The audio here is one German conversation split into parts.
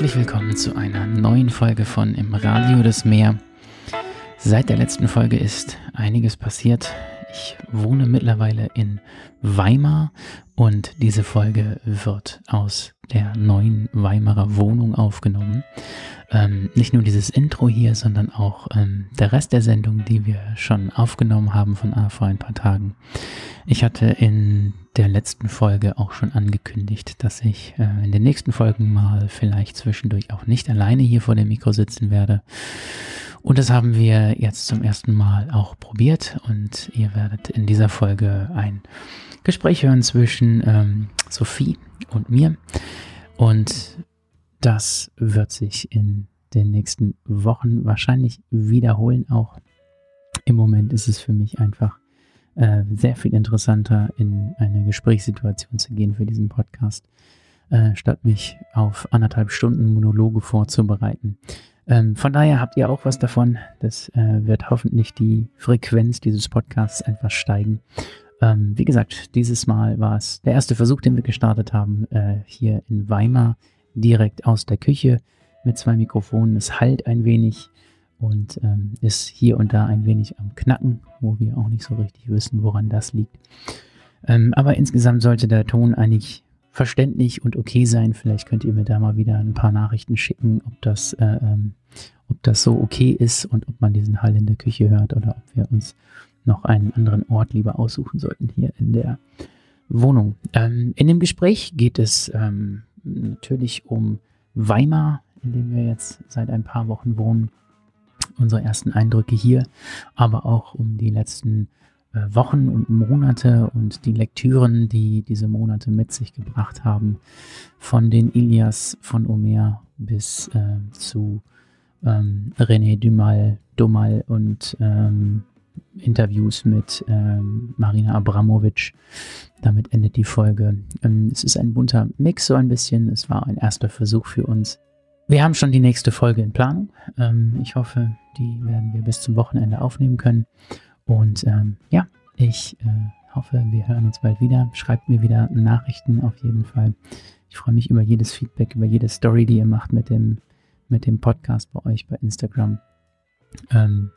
Herzlich willkommen zu einer neuen Folge von Im Radio des Meer. Seit der letzten Folge ist einiges passiert. Ich wohne mittlerweile in Weimar und diese Folge wird aus der neuen Weimarer Wohnung aufgenommen. Ähm, nicht nur dieses Intro hier, sondern auch ähm, der Rest der Sendung, die wir schon aufgenommen haben von ah, vor ein paar Tagen. Ich hatte in der letzten Folge auch schon angekündigt, dass ich äh, in den nächsten Folgen mal vielleicht zwischendurch auch nicht alleine hier vor dem Mikro sitzen werde. Und das haben wir jetzt zum ersten Mal auch probiert und ihr werdet in dieser Folge ein Gespräch hören zwischen ähm, Sophie und mir. Und das wird sich in den nächsten Wochen wahrscheinlich wiederholen. Auch im Moment ist es für mich einfach äh, sehr viel interessanter, in eine Gesprächssituation zu gehen für diesen Podcast, äh, statt mich auf anderthalb Stunden Monologe vorzubereiten. Ähm, von daher habt ihr auch was davon. Das äh, wird hoffentlich die Frequenz dieses Podcasts etwas steigen. Ähm, wie gesagt, dieses Mal war es der erste Versuch, den wir gestartet haben, äh, hier in Weimar, direkt aus der Küche mit zwei Mikrofonen. Es halt ein wenig und ähm, ist hier und da ein wenig am Knacken, wo wir auch nicht so richtig wissen, woran das liegt. Ähm, aber insgesamt sollte der Ton eigentlich verständlich und okay sein. Vielleicht könnt ihr mir da mal wieder ein paar Nachrichten schicken, ob das, äh, ähm, ob das so okay ist und ob man diesen Hall in der Küche hört oder ob wir uns noch einen anderen Ort lieber aussuchen sollten hier in der Wohnung. Ähm, in dem Gespräch geht es ähm, natürlich um Weimar, in dem wir jetzt seit ein paar Wochen wohnen. Unsere ersten Eindrücke hier, aber auch um die letzten äh, Wochen und Monate und die Lektüren, die diese Monate mit sich gebracht haben, von den Ilias von Omer bis äh, zu ähm, René Dumal, Dumal und ähm, Interviews mit ähm, Marina Abramovic. Damit endet die Folge. Ähm, es ist ein bunter Mix, so ein bisschen. Es war ein erster Versuch für uns. Wir haben schon die nächste Folge in Planung. Ähm, ich hoffe, die werden wir bis zum Wochenende aufnehmen können. Und ähm, ja, ich äh, hoffe, wir hören uns bald wieder. Schreibt mir wieder Nachrichten auf jeden Fall. Ich freue mich über jedes Feedback, über jede Story, die ihr macht mit dem, mit dem Podcast bei euch bei Instagram. Ähm,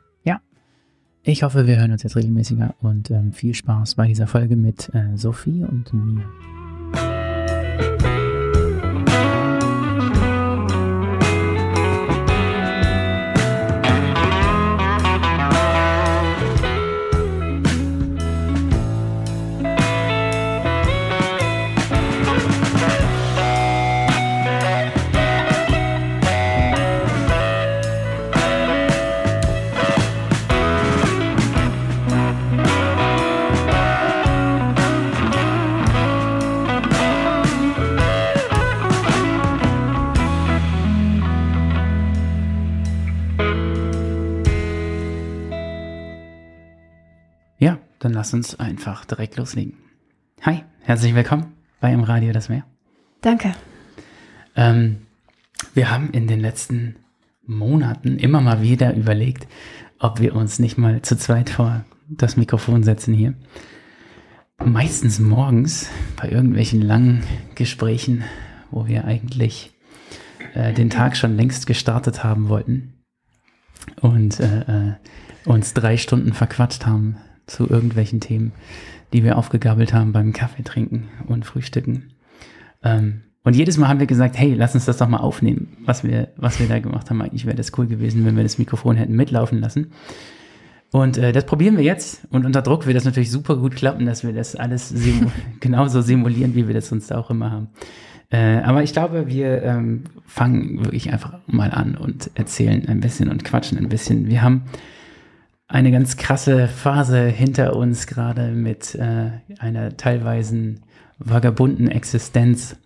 ich hoffe, wir hören uns jetzt regelmäßiger und ähm, viel Spaß bei dieser Folge mit äh, Sophie und mir. Lass uns einfach direkt loslegen. Hi, herzlich willkommen bei Im Radio das Meer. Danke. Ähm, wir haben in den letzten Monaten immer mal wieder überlegt, ob wir uns nicht mal zu zweit vor das Mikrofon setzen hier. Meistens morgens bei irgendwelchen langen Gesprächen, wo wir eigentlich äh, den Tag schon längst gestartet haben wollten und äh, äh, uns drei Stunden verquatscht haben zu irgendwelchen Themen, die wir aufgegabelt haben beim Kaffee trinken und Frühstücken. Ähm, und jedes Mal haben wir gesagt, hey, lass uns das doch mal aufnehmen, was wir, was wir da gemacht haben. Eigentlich wäre das cool gewesen, wenn wir das Mikrofon hätten mitlaufen lassen. Und äh, das probieren wir jetzt. Und unter Druck wird das natürlich super gut klappen, dass wir das alles simu genauso simulieren, wie wir das sonst auch immer haben. Äh, aber ich glaube, wir ähm, fangen wirklich einfach mal an und erzählen ein bisschen und quatschen ein bisschen. Wir haben eine ganz krasse Phase hinter uns, gerade mit äh, einer teilweise vagabunden Existenz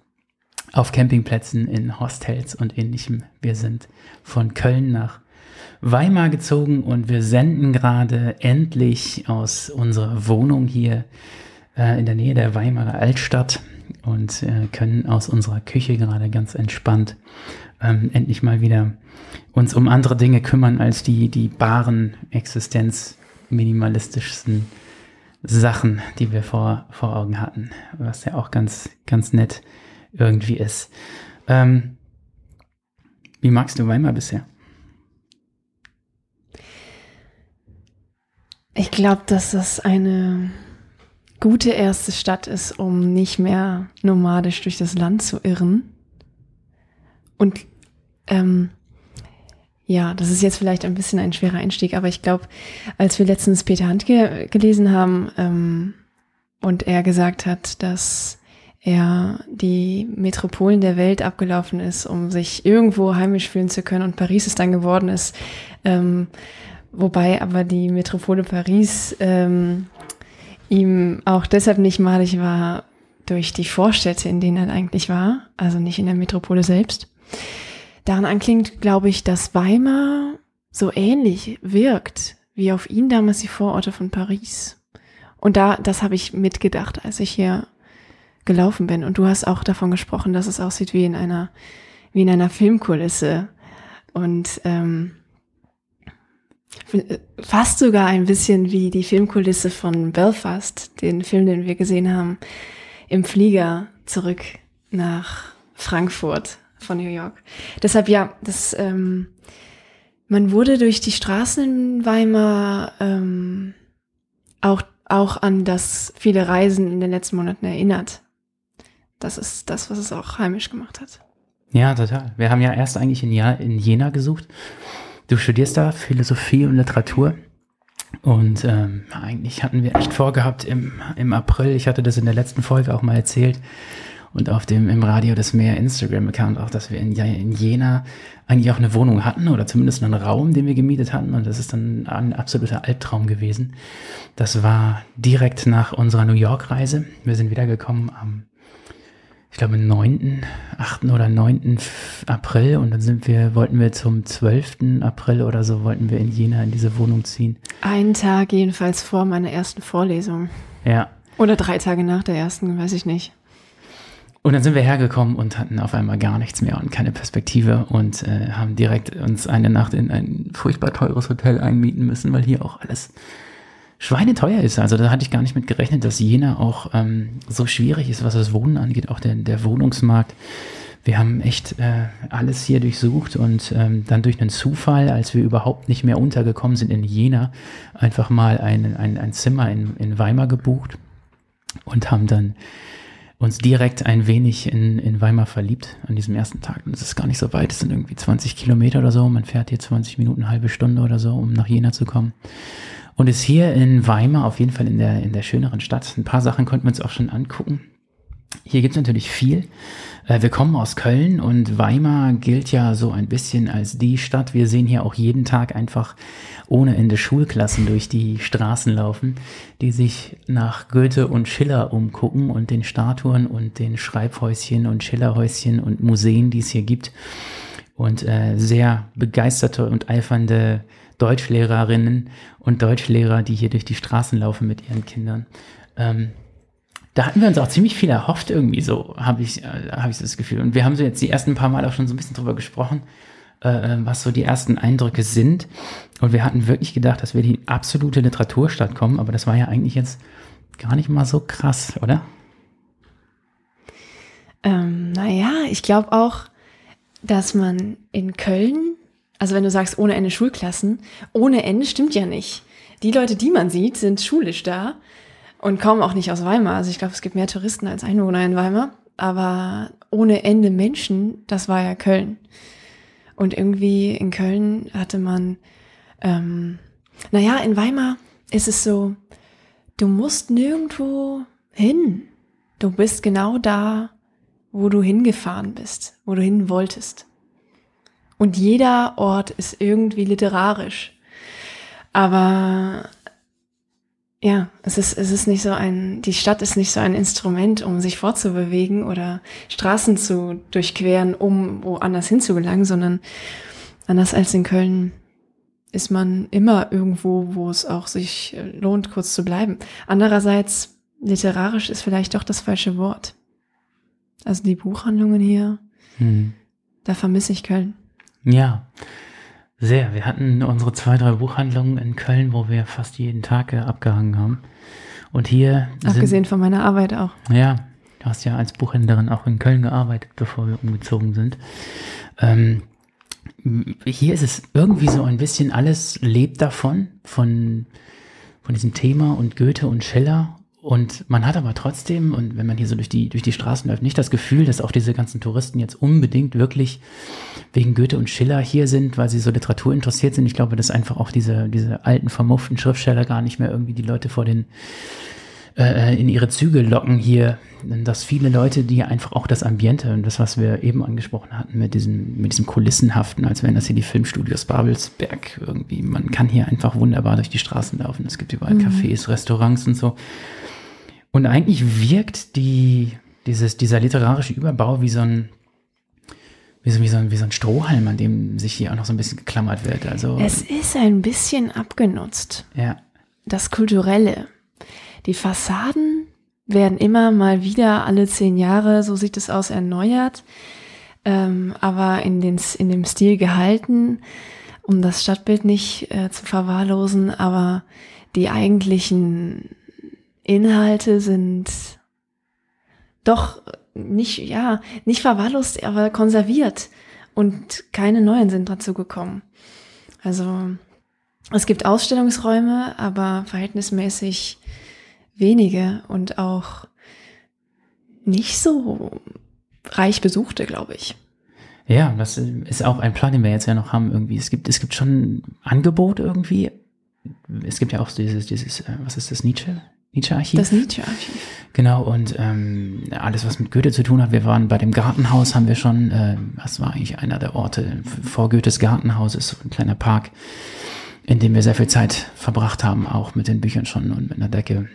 auf Campingplätzen, in Hostels und ähnlichem. Wir sind von Köln nach Weimar gezogen und wir senden gerade endlich aus unserer Wohnung hier äh, in der Nähe der Weimarer Altstadt und äh, können aus unserer Küche gerade ganz entspannt ähm, endlich mal wieder uns um andere Dinge kümmern als die, die baren, existenzminimalistischsten Sachen, die wir vor, vor Augen hatten, was ja auch ganz, ganz nett irgendwie ist. Ähm, Wie magst du Weimar bisher? Ich glaube, dass das eine gute erste Stadt ist, um nicht mehr nomadisch durch das Land zu irren. Und ähm, ja, das ist jetzt vielleicht ein bisschen ein schwerer Einstieg, aber ich glaube, als wir letztens Peter Handke gelesen haben ähm, und er gesagt hat, dass er die Metropolen der Welt abgelaufen ist, um sich irgendwo heimisch fühlen zu können und Paris es dann geworden ist, ähm, wobei aber die Metropole Paris ähm, ihm auch deshalb nicht malig war durch die Vorstädte, in denen er eigentlich war, also nicht in der Metropole selbst. Daran anklingt, glaube ich, dass Weimar so ähnlich wirkt wie auf ihn damals die Vororte von Paris. Und da, das habe ich mitgedacht, als ich hier gelaufen bin. Und du hast auch davon gesprochen, dass es aussieht wie in einer, wie in einer Filmkulisse. Und ähm, fast sogar ein bisschen wie die Filmkulisse von Belfast, den Film, den wir gesehen haben, im Flieger zurück nach Frankfurt von New York. Deshalb ja, das, ähm, man wurde durch die Straßen in Weimar ähm, auch, auch an das viele Reisen in den letzten Monaten erinnert. Das ist das, was es auch heimisch gemacht hat. Ja, total. Wir haben ja erst eigentlich in, ja in Jena gesucht Du studierst da Philosophie und Literatur. Und ähm, eigentlich hatten wir echt vorgehabt im, im April, ich hatte das in der letzten Folge auch mal erzählt, und auf dem im Radio des Meer Instagram-Account auch, dass wir in, in Jena eigentlich auch eine Wohnung hatten oder zumindest einen Raum, den wir gemietet hatten. Und das ist dann ein absoluter Albtraum gewesen. Das war direkt nach unserer New York-Reise. Wir sind wiedergekommen am ich glaube, 9., 8. oder 9. April und dann sind wir, wollten wir zum 12. April oder so, wollten wir in Jena in diese Wohnung ziehen. Einen Tag jedenfalls vor meiner ersten Vorlesung. Ja. Oder drei Tage nach der ersten, weiß ich nicht. Und dann sind wir hergekommen und hatten auf einmal gar nichts mehr und keine Perspektive und äh, haben direkt uns eine Nacht in ein furchtbar teures Hotel einmieten müssen, weil hier auch alles schweineteuer ist. Also da hatte ich gar nicht mit gerechnet, dass Jena auch ähm, so schwierig ist, was das Wohnen angeht, auch der, der Wohnungsmarkt. Wir haben echt äh, alles hier durchsucht und ähm, dann durch einen Zufall, als wir überhaupt nicht mehr untergekommen sind in Jena, einfach mal ein, ein, ein Zimmer in, in Weimar gebucht und haben dann uns direkt ein wenig in, in Weimar verliebt an diesem ersten Tag. Und es ist gar nicht so weit, es sind irgendwie 20 Kilometer oder so. Man fährt hier 20 Minuten, eine halbe Stunde oder so, um nach Jena zu kommen. Und ist hier in Weimar auf jeden Fall in der, in der schöneren Stadt. Ein paar Sachen konnten wir uns auch schon angucken. Hier gibt es natürlich viel. Äh, wir kommen aus Köln und Weimar gilt ja so ein bisschen als die Stadt. Wir sehen hier auch jeden Tag einfach ohne Ende Schulklassen durch die Straßen laufen, die sich nach Goethe und Schiller umgucken und den Statuen und den Schreibhäuschen und Schillerhäuschen und Museen, die es hier gibt. Und äh, sehr begeisterte und eifernde Deutschlehrerinnen und Deutschlehrer, die hier durch die Straßen laufen mit ihren Kindern. Da hatten wir uns auch ziemlich viel erhofft, irgendwie so, habe ich, äh, hab ich das Gefühl. Und wir haben so jetzt die ersten paar Mal auch schon so ein bisschen drüber gesprochen, äh, äh, was so die ersten Eindrücke sind. Und wir hatten wirklich gedacht, dass wir die absolute Literaturstadt kommen, aber das war ja eigentlich jetzt gar nicht mal so krass, oder? Ähm, naja, ich glaube auch, dass man in Köln also wenn du sagst, ohne Ende Schulklassen, ohne Ende stimmt ja nicht. Die Leute, die man sieht, sind schulisch da und kommen auch nicht aus Weimar. Also ich glaube, es gibt mehr Touristen als Einwohner in Weimar. Aber ohne Ende Menschen, das war ja Köln. Und irgendwie in Köln hatte man, ähm, naja, in Weimar ist es so, du musst nirgendwo hin. Du bist genau da, wo du hingefahren bist, wo du hin wolltest. Und jeder Ort ist irgendwie literarisch. Aber ja, es ist, es ist nicht so ein, die Stadt ist nicht so ein Instrument, um sich fortzubewegen oder Straßen zu durchqueren, um woanders hinzugelangen, sondern anders als in Köln ist man immer irgendwo, wo es auch sich lohnt, kurz zu bleiben. Andererseits, literarisch ist vielleicht doch das falsche Wort. Also die Buchhandlungen hier, hm. da vermisse ich Köln. Ja, sehr. Wir hatten unsere zwei, drei Buchhandlungen in Köln, wo wir fast jeden Tag äh, abgehangen haben. Und hier. Abgesehen sind, von meiner Arbeit auch. Ja, du hast ja als Buchhändlerin auch in Köln gearbeitet, bevor wir umgezogen sind. Ähm, hier ist es irgendwie so ein bisschen, alles lebt davon, von, von diesem Thema und Goethe und Schiller. Und man hat aber trotzdem, und wenn man hier so durch die, durch die Straßen läuft, nicht das Gefühl, dass auch diese ganzen Touristen jetzt unbedingt wirklich wegen Goethe und Schiller hier sind, weil sie so Literatur interessiert sind. Ich glaube, dass einfach auch diese, diese alten, vermufften Schriftsteller gar nicht mehr irgendwie die Leute vor den, äh, in ihre Züge locken hier, dass viele Leute, die einfach auch das Ambiente und das, was wir eben angesprochen hatten mit diesem, mit diesem Kulissenhaften, als wären das hier die Filmstudios Babelsberg irgendwie. Man kann hier einfach wunderbar durch die Straßen laufen. Es gibt überall mhm. Cafés, Restaurants und so. Und eigentlich wirkt die, dieses, dieser literarische Überbau wie so ein, wie so, wie, so ein, wie so ein Strohhalm, an dem sich hier auch noch so ein bisschen geklammert wird. Also, es ist ein bisschen abgenutzt. Ja. Das Kulturelle. Die Fassaden werden immer mal wieder alle zehn Jahre, so sieht es aus, erneuert, ähm, aber in, den, in dem Stil gehalten, um das Stadtbild nicht äh, zu verwahrlosen, aber die eigentlichen Inhalte sind doch nicht, ja, nicht verwahrlost, aber konserviert und keine neuen sind dazu gekommen. Also es gibt Ausstellungsräume, aber verhältnismäßig wenige und auch nicht so reich besuchte, glaube ich. Ja, das ist auch ein Plan, den wir jetzt ja noch haben irgendwie. Es gibt, es gibt schon Angebot irgendwie. Es gibt ja auch dieses, dieses, äh, was ist das, Nietzsche? Nietzsche-Archiv. Das Nietzsche-Archiv. Genau, und ähm, alles, was mit Goethe zu tun hat. Wir waren bei dem Gartenhaus, haben wir schon, äh, das war eigentlich einer der Orte vor Goethes Gartenhaus, ist so ein kleiner Park, in dem wir sehr viel Zeit verbracht haben, auch mit den Büchern schon und mit einer Decke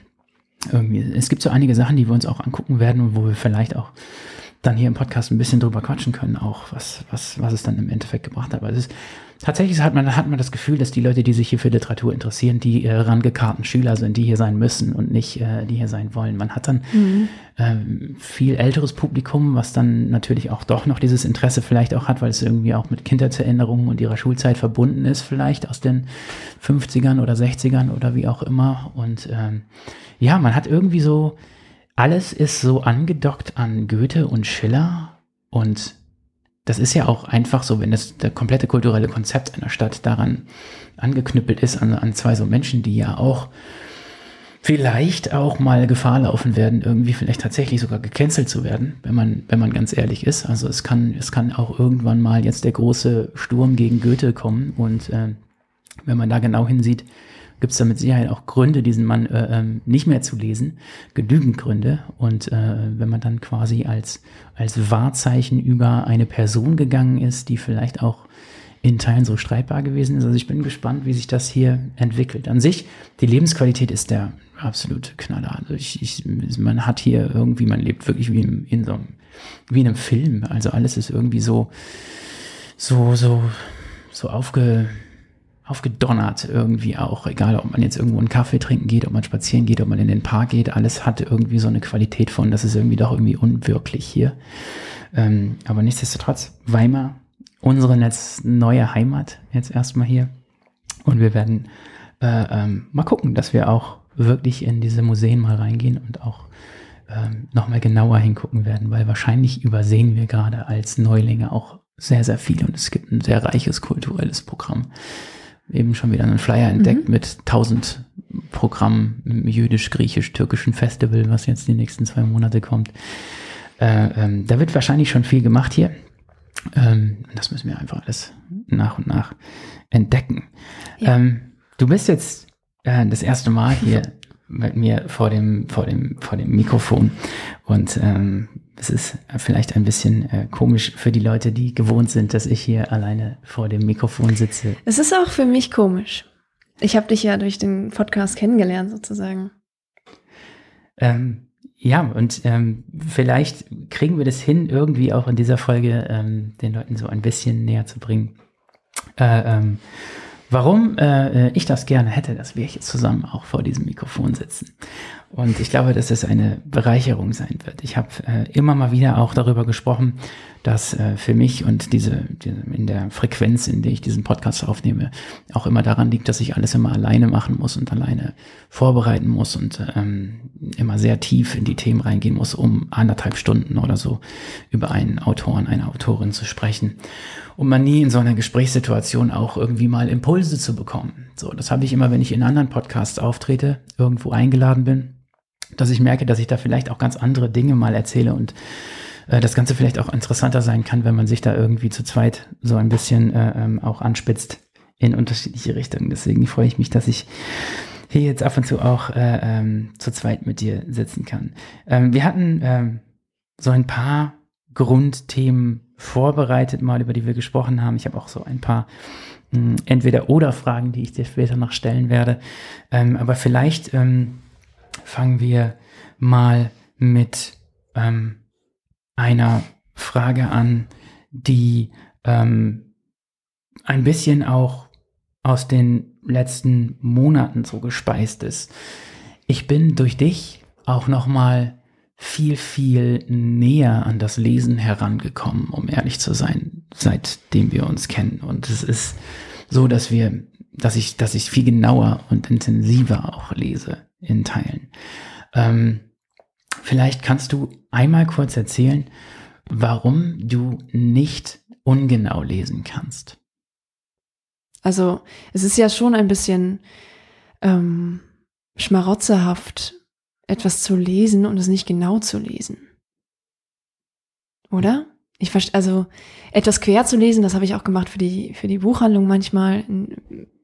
irgendwie, es gibt so einige Sachen, die wir uns auch angucken werden und wo wir vielleicht auch dann hier im Podcast ein bisschen drüber quatschen können, auch was, was, was es dann im Endeffekt gebracht hat. Aber es ist tatsächlich hat man, hat man das Gefühl, dass die Leute, die sich hier für Literatur interessieren, die äh, rangekarten Schüler sind, die hier sein müssen und nicht, äh, die hier sein wollen. Man hat dann mhm. ähm, viel älteres Publikum, was dann natürlich auch doch noch dieses Interesse vielleicht auch hat, weil es irgendwie auch mit Kindheitserinnerungen und ihrer Schulzeit verbunden ist, vielleicht aus den 50ern oder 60ern oder wie auch immer. Und ähm, ja, man hat irgendwie so, alles ist so angedockt an Goethe und Schiller und das ist ja auch einfach so, wenn das der komplette kulturelle Konzept einer Stadt daran angeknüppelt ist, an, an zwei so Menschen, die ja auch vielleicht auch mal Gefahr laufen werden, irgendwie vielleicht tatsächlich sogar gecancelt zu werden, wenn man, wenn man ganz ehrlich ist. Also es kann, es kann auch irgendwann mal jetzt der große Sturm gegen Goethe kommen und äh, wenn man da genau hinsieht, gibt es da mit Sicherheit auch Gründe, diesen Mann äh, ähm, nicht mehr zu lesen, genügend Gründe. Und äh, wenn man dann quasi als, als Wahrzeichen über eine Person gegangen ist, die vielleicht auch in Teilen so streitbar gewesen ist. Also ich bin gespannt, wie sich das hier entwickelt. An sich, die Lebensqualität ist der absolute Knaller. Also ich, ich, man hat hier irgendwie, man lebt wirklich wie in, in so einem, wie in einem Film. Also alles ist irgendwie so, so, so, so aufge, aufgedonnert irgendwie auch, egal ob man jetzt irgendwo einen Kaffee trinken geht, ob man spazieren geht, ob man in den Park geht, alles hat irgendwie so eine Qualität von, das ist irgendwie doch irgendwie unwirklich hier. Ähm, aber nichtsdestotrotz, Weimar, unsere neue Heimat jetzt erstmal hier. Und wir werden äh, ähm, mal gucken, dass wir auch wirklich in diese Museen mal reingehen und auch ähm, nochmal genauer hingucken werden, weil wahrscheinlich übersehen wir gerade als Neulinge auch sehr, sehr viel und es gibt ein sehr reiches kulturelles Programm eben schon wieder einen Flyer entdeckt mhm. mit 1000 Programmen im jüdisch-griechisch-türkischen Festival, was jetzt die nächsten zwei Monate kommt. Äh, ähm, da wird wahrscheinlich schon viel gemacht hier. Ähm, das müssen wir einfach alles nach und nach entdecken. Ja. Ähm, du bist jetzt äh, das erste Mal hier mit mir vor dem, vor dem, vor dem Mikrofon und ähm, es ist vielleicht ein bisschen äh, komisch für die Leute, die gewohnt sind, dass ich hier alleine vor dem Mikrofon sitze. Es ist auch für mich komisch. Ich habe dich ja durch den Podcast kennengelernt, sozusagen. Ähm, ja, und ähm, vielleicht kriegen wir das hin, irgendwie auch in dieser Folge ähm, den Leuten so ein bisschen näher zu bringen. Äh, ähm, warum äh, ich das gerne hätte, dass wir hier zusammen auch vor diesem Mikrofon sitzen. Und ich glaube, dass es eine Bereicherung sein wird. Ich habe äh, immer mal wieder auch darüber gesprochen, dass äh, für mich und diese, diese in der Frequenz, in der ich diesen Podcast aufnehme, auch immer daran liegt, dass ich alles immer alleine machen muss und alleine vorbereiten muss und ähm, immer sehr tief in die Themen reingehen muss, um anderthalb Stunden oder so über einen Autoren, eine Autorin zu sprechen, um man nie in so einer Gesprächssituation auch irgendwie mal Impulse zu bekommen. So, das habe ich immer, wenn ich in anderen Podcasts auftrete, irgendwo eingeladen bin dass ich merke, dass ich da vielleicht auch ganz andere Dinge mal erzähle und äh, das Ganze vielleicht auch interessanter sein kann, wenn man sich da irgendwie zu zweit so ein bisschen äh, ähm, auch anspitzt in unterschiedliche Richtungen. Deswegen freue ich mich, dass ich hier jetzt ab und zu auch äh, ähm, zu zweit mit dir sitzen kann. Ähm, wir hatten ähm, so ein paar Grundthemen vorbereitet, mal über die wir gesprochen haben. Ich habe auch so ein paar hm, entweder oder Fragen, die ich dir später noch stellen werde. Ähm, aber vielleicht ähm, fangen wir mal mit ähm, einer Frage an, die ähm, ein bisschen auch aus den letzten Monaten so gespeist ist. Ich bin durch dich auch noch mal viel viel näher an das Lesen herangekommen, um ehrlich zu sein, seitdem wir uns kennen. Und es ist so, dass wir, dass ich, dass ich viel genauer und intensiver auch lese in Teilen. Ähm, vielleicht kannst du einmal kurz erzählen, warum du nicht ungenau lesen kannst. Also es ist ja schon ein bisschen ähm, schmarotzerhaft, etwas zu lesen und es nicht genau zu lesen. Oder? Ich verstehe, also etwas quer zu lesen, das habe ich auch gemacht für die, für die Buchhandlung manchmal,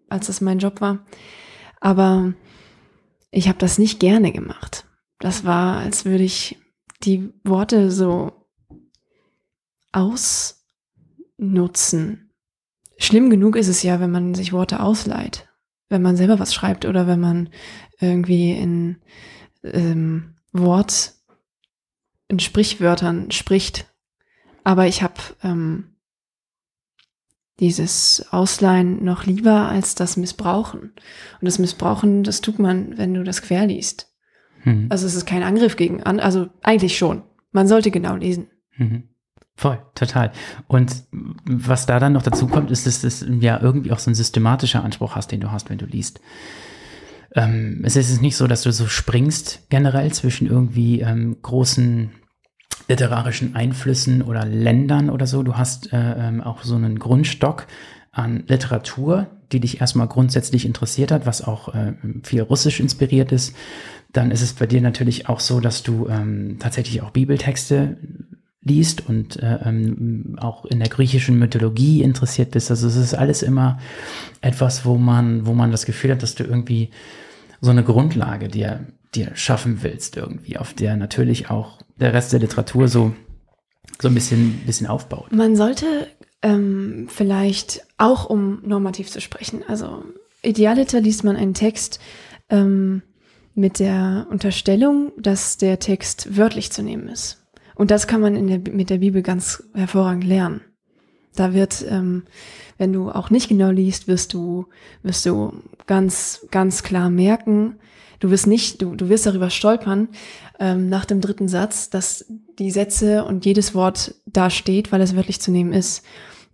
als das mein Job war. Aber ich habe das nicht gerne gemacht. Das war, als würde ich die Worte so ausnutzen. Schlimm genug ist es ja, wenn man sich Worte ausleiht, wenn man selber was schreibt oder wenn man irgendwie in ähm, Wort, in Sprichwörtern spricht. Aber ich habe ähm, dieses Ausleihen noch lieber als das Missbrauchen. Und das Missbrauchen, das tut man, wenn du das quer liest. Mhm. Also es ist kein Angriff gegen, an, also eigentlich schon. Man sollte genau lesen. Mhm. Voll, total. Und was da dann noch dazu kommt, ist, dass das ja irgendwie auch so ein systematischer Anspruch hast, den du hast, wenn du liest. Ähm, es ist nicht so, dass du so springst generell zwischen irgendwie ähm, großen literarischen Einflüssen oder Ländern oder so. Du hast äh, ähm, auch so einen Grundstock an Literatur, die dich erstmal grundsätzlich interessiert hat, was auch äh, viel russisch inspiriert ist. Dann ist es bei dir natürlich auch so, dass du ähm, tatsächlich auch Bibeltexte liest und äh, ähm, auch in der griechischen Mythologie interessiert bist. Also es ist alles immer etwas, wo man, wo man das Gefühl hat, dass du irgendwie so eine Grundlage dir, dir schaffen willst irgendwie, auf der natürlich auch der Rest der Literatur so, so ein bisschen, bisschen aufbaut. Man sollte ähm, vielleicht auch, um normativ zu sprechen, also idealiter liest man einen Text ähm, mit der Unterstellung, dass der Text wörtlich zu nehmen ist. Und das kann man der, mit der Bibel ganz hervorragend lernen. Da wird, ähm, wenn du auch nicht genau liest, wirst du, wirst du ganz, ganz klar merken, du wirst nicht, du, du wirst darüber stolpern, ähm, nach dem dritten Satz, dass die Sätze und jedes Wort da steht, weil es wörtlich zu nehmen ist.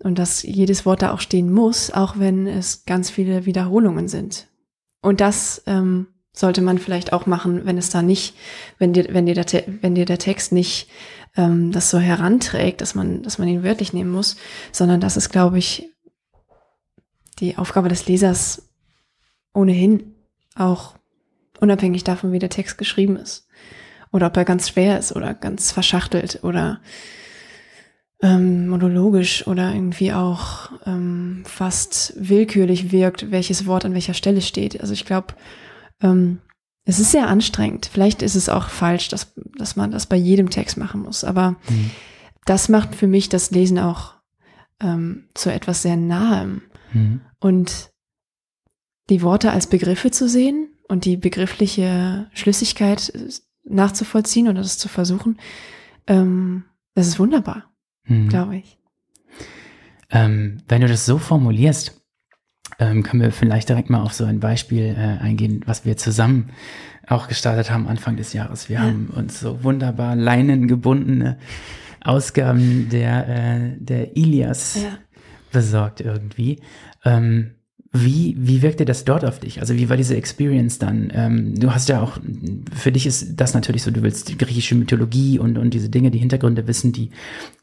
Und dass jedes Wort da auch stehen muss, auch wenn es ganz viele Wiederholungen sind. Und das ähm, sollte man vielleicht auch machen, wenn es da nicht, wenn dir, wenn dir, der, wenn dir der Text nicht ähm, das so heranträgt, dass man, dass man ihn wörtlich nehmen muss, sondern das ist, glaube ich, die Aufgabe des Lesers ohnehin auch unabhängig davon, wie der Text geschrieben ist. Oder ob er ganz schwer ist oder ganz verschachtelt oder ähm, monologisch oder irgendwie auch ähm, fast willkürlich wirkt, welches Wort an welcher Stelle steht. Also ich glaube, ähm, es ist sehr anstrengend. Vielleicht ist es auch falsch, dass, dass man das bei jedem Text machen muss. Aber mhm. das macht für mich das Lesen auch ähm, zu etwas sehr Nahem. Mhm. Und die Worte als Begriffe zu sehen und die begriffliche Schlüssigkeit nachzuvollziehen oder das zu versuchen, ähm, das ist wunderbar, hm. glaube ich. Ähm, wenn du das so formulierst, ähm, können wir vielleicht direkt mal auf so ein Beispiel äh, eingehen, was wir zusammen auch gestartet haben Anfang des Jahres. Wir ja. haben uns so wunderbar leinengebundene Ausgaben der, äh, der Ilias ja. besorgt irgendwie. Ähm, wie, wie wirkte das dort auf dich? Also wie war diese Experience dann? Ähm, du hast ja auch, für dich ist das natürlich so, du willst die griechische Mythologie und, und diese Dinge, die Hintergründe wissen, die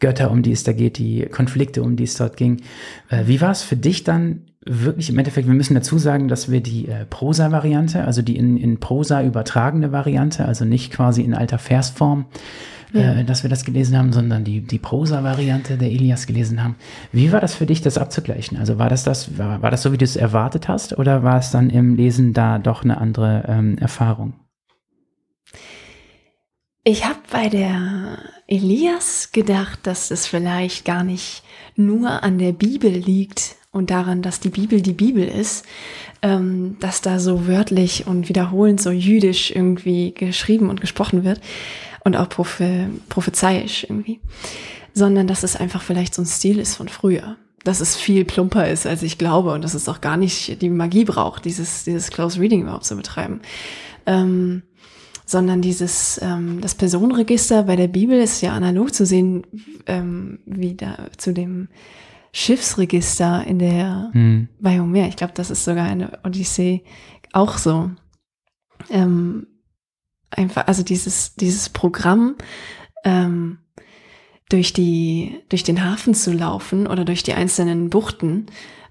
Götter, um die es da geht, die Konflikte, um die es dort ging. Äh, wie war es für dich dann wirklich im Endeffekt, wir müssen dazu sagen, dass wir die äh, Prosa-Variante, also die in, in Prosa übertragene Variante, also nicht quasi in alter Versform, ja. äh, dass wir das gelesen haben, sondern die, die Prosa-Variante der Ilias gelesen haben. Wie war das für dich, das abzugleichen? Also war das das, war, war das so, wie du es erwartet hast, oder war es dann im Lesen da doch eine andere ähm, Erfahrung? Ich habe bei der Elias gedacht, dass es vielleicht gar nicht nur an der Bibel liegt und daran, dass die Bibel die Bibel ist, ähm, dass da so wörtlich und wiederholend so jüdisch irgendwie geschrieben und gesprochen wird, und auch prophe prophezeiisch irgendwie, sondern dass es einfach vielleicht so ein Stil ist von früher. Dass es viel plumper ist, als ich glaube und dass es auch gar nicht die Magie braucht, dieses, dieses Close Reading überhaupt zu betreiben. Ähm, sondern dieses, ähm, das Personenregister bei der Bibel ist ja analog zu sehen, ähm, wie da zu dem Schiffsregister in der hm. bei Homer. Ich glaube, das ist sogar eine Odyssee auch so. Ähm, einfach, also dieses, dieses Programm, ähm, durch die, durch den Hafen zu laufen oder durch die einzelnen Buchten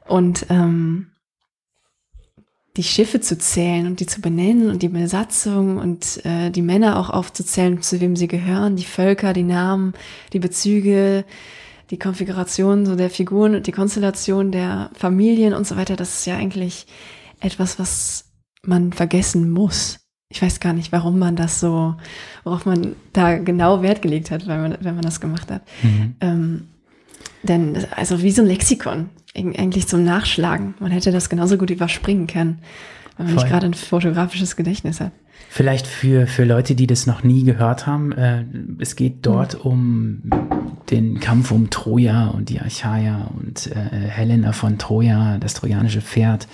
und ähm, die Schiffe zu zählen und die zu benennen und die Besatzung und äh, die Männer auch aufzuzählen, zu wem sie gehören, die Völker, die Namen, die Bezüge, die Konfiguration so der Figuren und die Konstellation der Familien und so weiter, das ist ja eigentlich etwas, was man vergessen muss ich weiß gar nicht, warum man das so, worauf man da genau Wert gelegt hat, wenn man, wenn man das gemacht hat. Mhm. Ähm, denn, also wie so ein Lexikon, eigentlich zum Nachschlagen. Man hätte das genauso gut überspringen können, wenn man Voll. nicht gerade ein fotografisches Gedächtnis hat. Vielleicht für, für Leute, die das noch nie gehört haben, äh, es geht dort mhm. um den Kampf um Troja und die Achaia und äh, Helena von Troja, das trojanische Pferd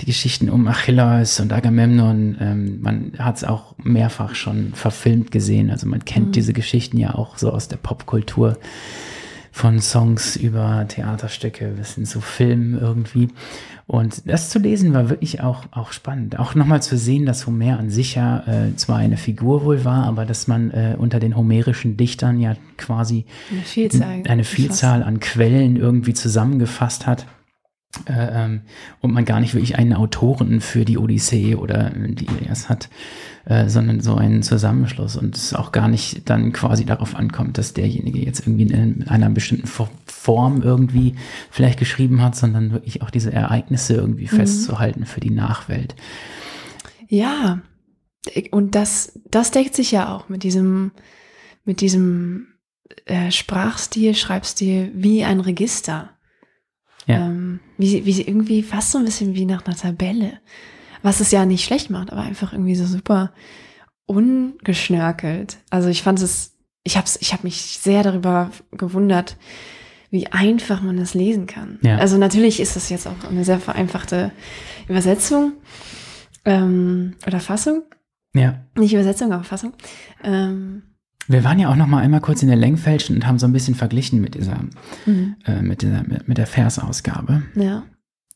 die Geschichten um Achilles und Agamemnon, ähm, man hat es auch mehrfach schon verfilmt gesehen. Also man kennt mhm. diese Geschichten ja auch so aus der Popkultur von Songs über Theaterstücke bis hin zu Filmen irgendwie. Und das zu lesen war wirklich auch, auch spannend. Auch nochmal zu sehen, dass Homer an sich ja äh, zwar eine Figur wohl war, aber dass man äh, unter den homerischen Dichtern ja quasi eine Vielzahl, eine Vielzahl an Quellen irgendwie zusammengefasst hat. Äh, ähm, und man gar nicht wirklich einen Autoren für die Odyssee oder die Ilias hat, äh, sondern so einen Zusammenschluss und es auch gar nicht dann quasi darauf ankommt, dass derjenige jetzt irgendwie in einer bestimmten Form irgendwie vielleicht geschrieben hat, sondern wirklich auch diese Ereignisse irgendwie mhm. festzuhalten für die Nachwelt. Ja, und das, das deckt sich ja auch mit diesem, mit diesem äh, Sprachstil, Schreibstil wie ein Register. Ja. Ähm, wie, wie irgendwie fast so ein bisschen wie nach einer Tabelle. Was es ja nicht schlecht macht, aber einfach irgendwie so super ungeschnörkelt. Also ich fand es, ich hab's, ich habe mich sehr darüber gewundert, wie einfach man das lesen kann. Ja. Also natürlich ist das jetzt auch eine sehr vereinfachte Übersetzung ähm, oder Fassung. Ja. Nicht Übersetzung, aber Fassung. Ähm, wir waren ja auch noch mal einmal kurz in der Längfälschen und haben so ein bisschen verglichen mit dieser, mhm. äh, mit dieser, mit, mit der Versausgabe. Ja.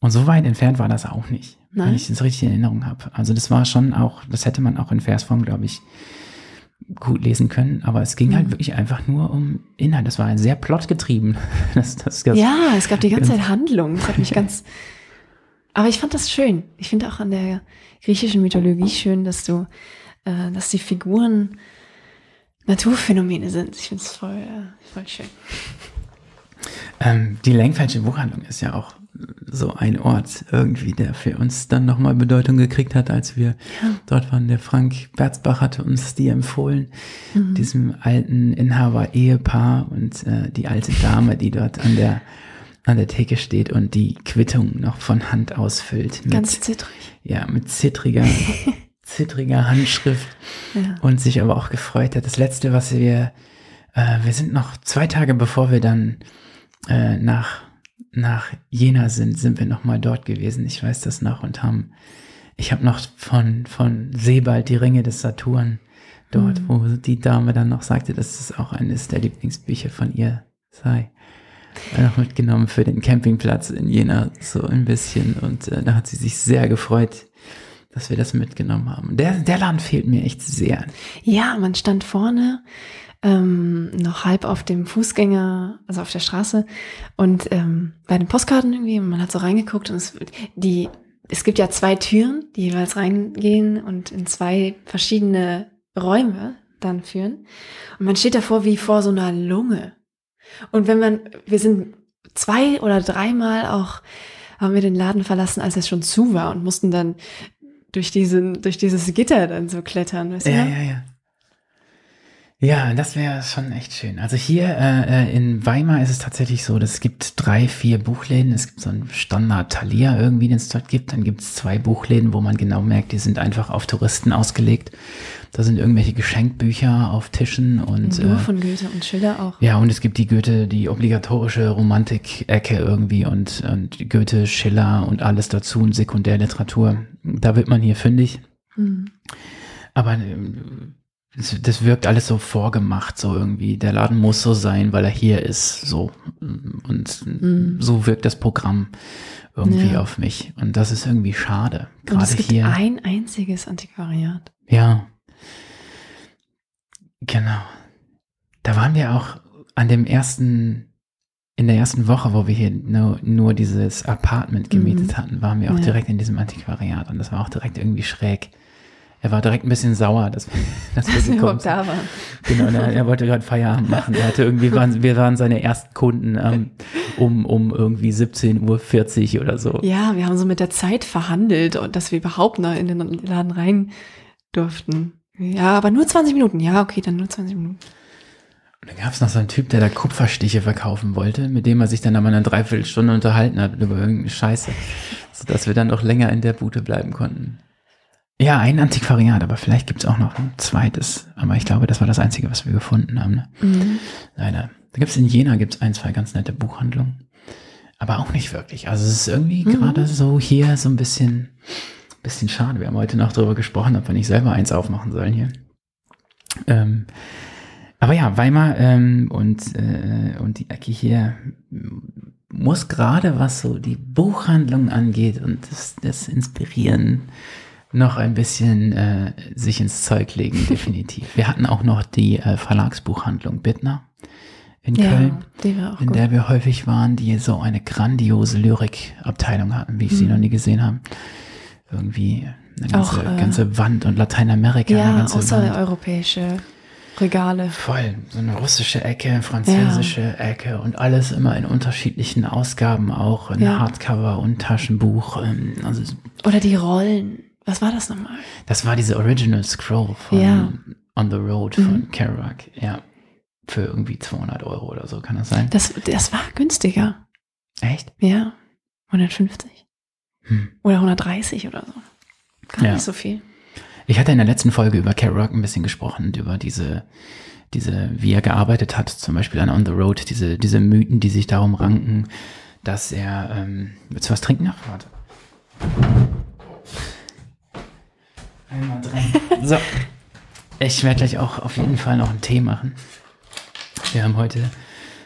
Und so weit entfernt war das auch nicht, Nein. wenn ich das richtig in Erinnerung habe. Also das war schon auch, das hätte man auch in Versform, glaube ich, gut lesen können. Aber es ging halt mhm. halt wirklich einfach nur um Inhalt. Das war sehr plotgetrieben. Das, das, das, ja, es gab die ganze Zeit Handlung. Das hat mich ganz. Aber ich fand das schön. Ich finde auch an der griechischen Mythologie schön, dass du, äh, dass die Figuren Naturphänomene sind. Ich finde es voll, äh, voll schön. Ähm, die Längfelsche Buchhandlung ist ja auch so ein Ort irgendwie, der für uns dann nochmal Bedeutung gekriegt hat, als wir ja. dort waren. Der Frank Berzbach hatte uns die empfohlen, mhm. diesem alten Inhaber-Ehepaar und äh, die alte Dame, die dort an der an der Theke steht und die Quittung noch von Hand ausfüllt. Mit, Ganz zittrig. Ja, mit zittriger zittriger Handschrift ja. und sich aber auch gefreut hat. Das letzte, was wir, äh, wir sind noch zwei Tage bevor wir dann äh, nach, nach Jena sind, sind wir nochmal dort gewesen. Ich weiß das noch und haben Ich habe noch von, von Sebald die Ringe des Saturn dort, mhm. wo die Dame dann noch sagte, dass es auch eines der Lieblingsbücher von ihr sei. Noch mitgenommen für den Campingplatz in Jena so ein bisschen und äh, da hat sie sich sehr gefreut, dass wir das mitgenommen haben. Der, der Laden fehlt mir echt sehr. Ja, man stand vorne ähm, noch halb auf dem Fußgänger, also auf der Straße und ähm, bei den Postkarten irgendwie, man hat so reingeguckt und es, die, es gibt ja zwei Türen, die jeweils reingehen und in zwei verschiedene Räume dann führen. Und man steht davor wie vor so einer Lunge. Und wenn man, wir sind zwei oder dreimal auch, haben wir den Laden verlassen, als es schon zu war und mussten dann durch diesen, durch dieses Gitter dann so klettern. Weißt ja, du? ja, ja. Ja, das wäre schon echt schön. Also hier äh, äh, in Weimar ist es tatsächlich so, dass es gibt drei, vier Buchläden. Es gibt so einen Standard Thalia irgendwie, den es dort gibt. Dann gibt es zwei Buchläden, wo man genau merkt, die sind einfach auf Touristen ausgelegt. Da sind irgendwelche Geschenkbücher auf Tischen und nur äh, von Goethe und Schiller auch. Ja, und es gibt die Goethe, die obligatorische Romantik-Ecke irgendwie und, und Goethe, Schiller und alles dazu und Sekundärliteratur. Da wird man hier fündig. Mhm. Aber das, wirkt alles so vorgemacht, so irgendwie. Der Laden muss so sein, weil er hier ist, so. Und mhm. so wirkt das Programm irgendwie ja. auf mich. Und das ist irgendwie schade. Gerade es gibt hier. ein einziges Antiquariat. Ja. Genau. Da waren wir auch an dem ersten, in der ersten Woche, wo wir hier nur, nur dieses Apartment gemietet mhm. hatten, waren wir auch ja. direkt in diesem Antiquariat. Und das war auch direkt irgendwie schräg. Er war direkt ein bisschen sauer, dass, dass wir gekommen sind. Da waren. Genau, er, er wollte gerade Feierabend machen. Er hatte irgendwie, waren, wir waren seine ersten Kunden ähm, um, um irgendwie 17.40 Uhr oder so. Ja, wir haben so mit der Zeit verhandelt und dass wir überhaupt noch in den Laden rein durften. Ja, aber nur 20 Minuten. Ja, okay, dann nur 20 Minuten. Und dann gab es noch so einen Typ, der da Kupferstiche verkaufen wollte, mit dem er sich dann aber eine Dreiviertelstunde unterhalten hat über irgendeine Scheiße, sodass wir dann noch länger in der Bude bleiben konnten. Ja, ein Antiquariat, aber vielleicht gibt es auch noch ein zweites. Aber ich glaube, das war das Einzige, was wir gefunden haben. Ne? Mhm. Leider. Da gibt es in Jena gibt's ein, zwei ganz nette Buchhandlungen. Aber auch nicht wirklich. Also es ist irgendwie mhm. gerade so hier so ein bisschen, bisschen schade. Wir haben heute noch darüber gesprochen, ob wir nicht selber eins aufmachen sollen hier. Ähm, aber ja, Weimar ähm, und, äh, und die Ecke hier muss gerade, was so die Buchhandlung angeht und das, das Inspirieren noch ein bisschen äh, sich ins Zeug legen, definitiv. Wir hatten auch noch die äh, Verlagsbuchhandlung Bittner in ja, Köln, in gut. der wir häufig waren, die so eine grandiose Lyrikabteilung hatten, wie ich mhm. sie noch nie gesehen habe. Irgendwie eine ganze, auch, äh, ganze Wand und Lateinamerika. Ja, eine ganze außereuropäische Regale. Voll. So eine russische Ecke, französische ja. Ecke und alles immer in unterschiedlichen Ausgaben auch, in ja. Hardcover und Taschenbuch. Ähm, also Oder die Rollen. Was war das nochmal? Das war diese Original Scroll von ja. On the Road von mhm. Kerouac. Ja. Für irgendwie 200 Euro oder so, kann das sein? Das, das war günstiger. Echt? Ja. 150. Hm. Oder 130 oder so. Gar ja. nicht so viel. Ich hatte in der letzten Folge über Kerouac ein bisschen gesprochen und über diese, diese, wie er gearbeitet hat, zum Beispiel an On the Road, diese, diese Mythen, die sich darum ranken, dass er, ähm, willst du was trinken? Ach, warte. Einmal drin. So. Ich werde gleich auch auf jeden Fall noch einen Tee machen. Wir haben heute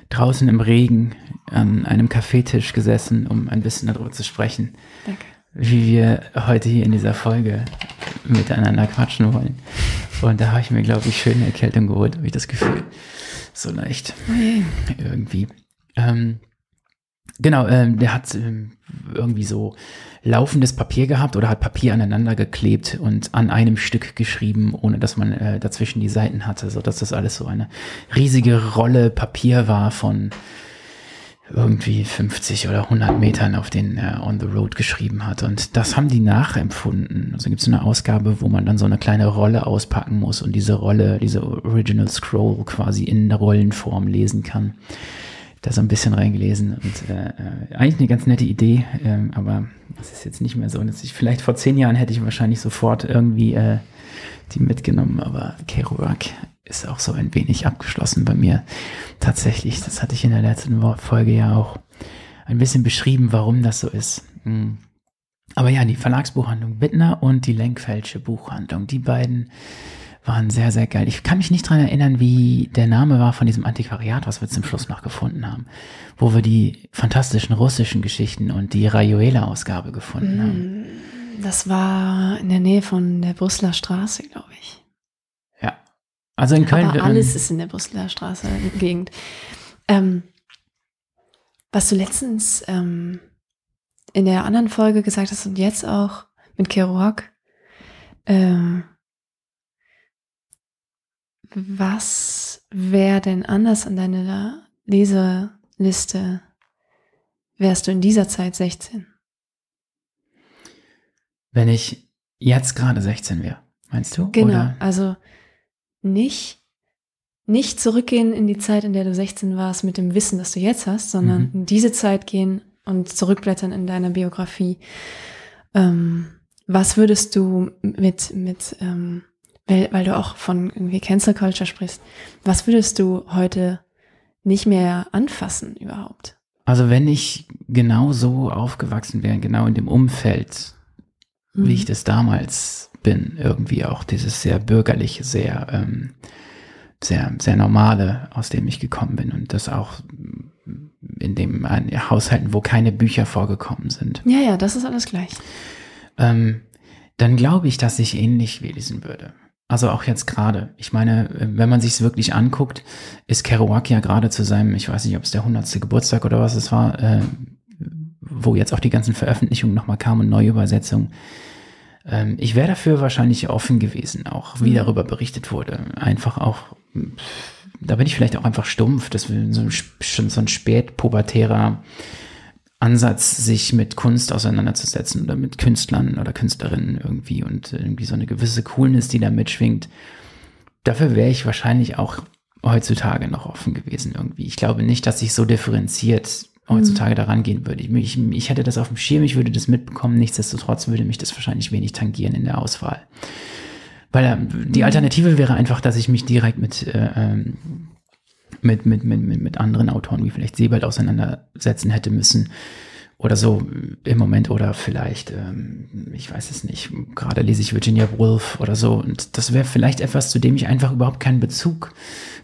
draußen im Regen an einem Kaffeetisch gesessen, um ein bisschen darüber zu sprechen. Danke. Wie wir heute hier in dieser Folge miteinander quatschen wollen. Und da habe ich mir, glaube ich, schöne Erkältung geholt, habe ich das Gefühl. So leicht. Okay. Irgendwie. Ähm, genau, ähm, der hat ähm, irgendwie so laufendes Papier gehabt oder hat Papier aneinander geklebt und an einem Stück geschrieben, ohne dass man äh, dazwischen die Seiten hatte, so dass das alles so eine riesige Rolle Papier war von irgendwie 50 oder 100 Metern, auf denen er on the road geschrieben hat. Und das haben die nachempfunden. Also gibt es eine Ausgabe, wo man dann so eine kleine Rolle auspacken muss und diese Rolle, diese Original Scroll quasi in Rollenform lesen kann da so ein bisschen reingelesen und äh, äh, eigentlich eine ganz nette Idee, äh, aber es ist jetzt nicht mehr so, ich vielleicht vor zehn Jahren hätte ich wahrscheinlich sofort irgendwie äh, die mitgenommen, aber Kerouac ist auch so ein wenig abgeschlossen bei mir. Tatsächlich, das hatte ich in der letzten Folge ja auch ein bisschen beschrieben, warum das so ist. Hm. aber ja, die Verlagsbuchhandlung Wittner und die Lenkfeldsche Buchhandlung, die beiden waren sehr, sehr geil. Ich kann mich nicht dran erinnern, wie der Name war von diesem Antiquariat, was wir zum Schluss noch gefunden haben, wo wir die fantastischen russischen Geschichten und die Rayuela-Ausgabe gefunden mm, haben. Das war in der Nähe von der Brüsseler Straße, glaube ich. Ja. Also in Köln. Aber alles ist in der Brüsseler Straße Gegend. Ähm, was du letztens ähm, in der anderen Folge gesagt hast und jetzt auch mit Kerouac, ähm, was wäre denn anders an deiner Leseliste, wärst du in dieser Zeit 16? Wenn ich jetzt gerade 16 wäre, meinst du? Genau, Oder? also nicht, nicht zurückgehen in die Zeit, in der du 16 warst mit dem Wissen, das du jetzt hast, sondern mhm. in diese Zeit gehen und zurückblättern in deiner Biografie. Ähm, was würdest du mit, mit ähm, weil, weil du auch von irgendwie Cancel Culture sprichst, was würdest du heute nicht mehr anfassen überhaupt? Also wenn ich genau so aufgewachsen wäre, genau in dem Umfeld, mhm. wie ich das damals bin, irgendwie auch dieses sehr bürgerliche, sehr, ähm, sehr, sehr normale, aus dem ich gekommen bin und das auch in dem Haushalten, wo keine Bücher vorgekommen sind. Ja, ja, das ist alles gleich. Ähm, dann glaube ich, dass ich ähnlich lesen würde. Also auch jetzt gerade. Ich meine, wenn man sich es wirklich anguckt, ist Kerouac ja gerade zu seinem, ich weiß nicht, ob es der 100. Geburtstag oder was es war, äh, wo jetzt auch die ganzen Veröffentlichungen nochmal kamen und Neuübersetzungen. Ähm, ich wäre dafür wahrscheinlich offen gewesen, auch wie mhm. darüber berichtet wurde. Einfach auch, da bin ich vielleicht auch einfach stumpf, dass wir so, schon so ein spätpubertärer Ansatz, sich mit Kunst auseinanderzusetzen oder mit Künstlern oder Künstlerinnen irgendwie und irgendwie so eine gewisse Coolness, die da mitschwingt. Dafür wäre ich wahrscheinlich auch heutzutage noch offen gewesen irgendwie. Ich glaube nicht, dass ich so differenziert heutzutage mhm. daran gehen würde. Ich, ich, hätte das auf dem Schirm, ich würde das mitbekommen, nichtsdestotrotz würde mich das wahrscheinlich wenig tangieren in der Auswahl. Weil äh, die mhm. Alternative wäre einfach, dass ich mich direkt mit äh, ähm, mit, mit, mit, mit anderen Autoren wie vielleicht Sebald auseinandersetzen hätte müssen oder so im Moment oder vielleicht, ähm, ich weiß es nicht, gerade lese ich Virginia Woolf oder so und das wäre vielleicht etwas, zu dem ich einfach überhaupt keinen Bezug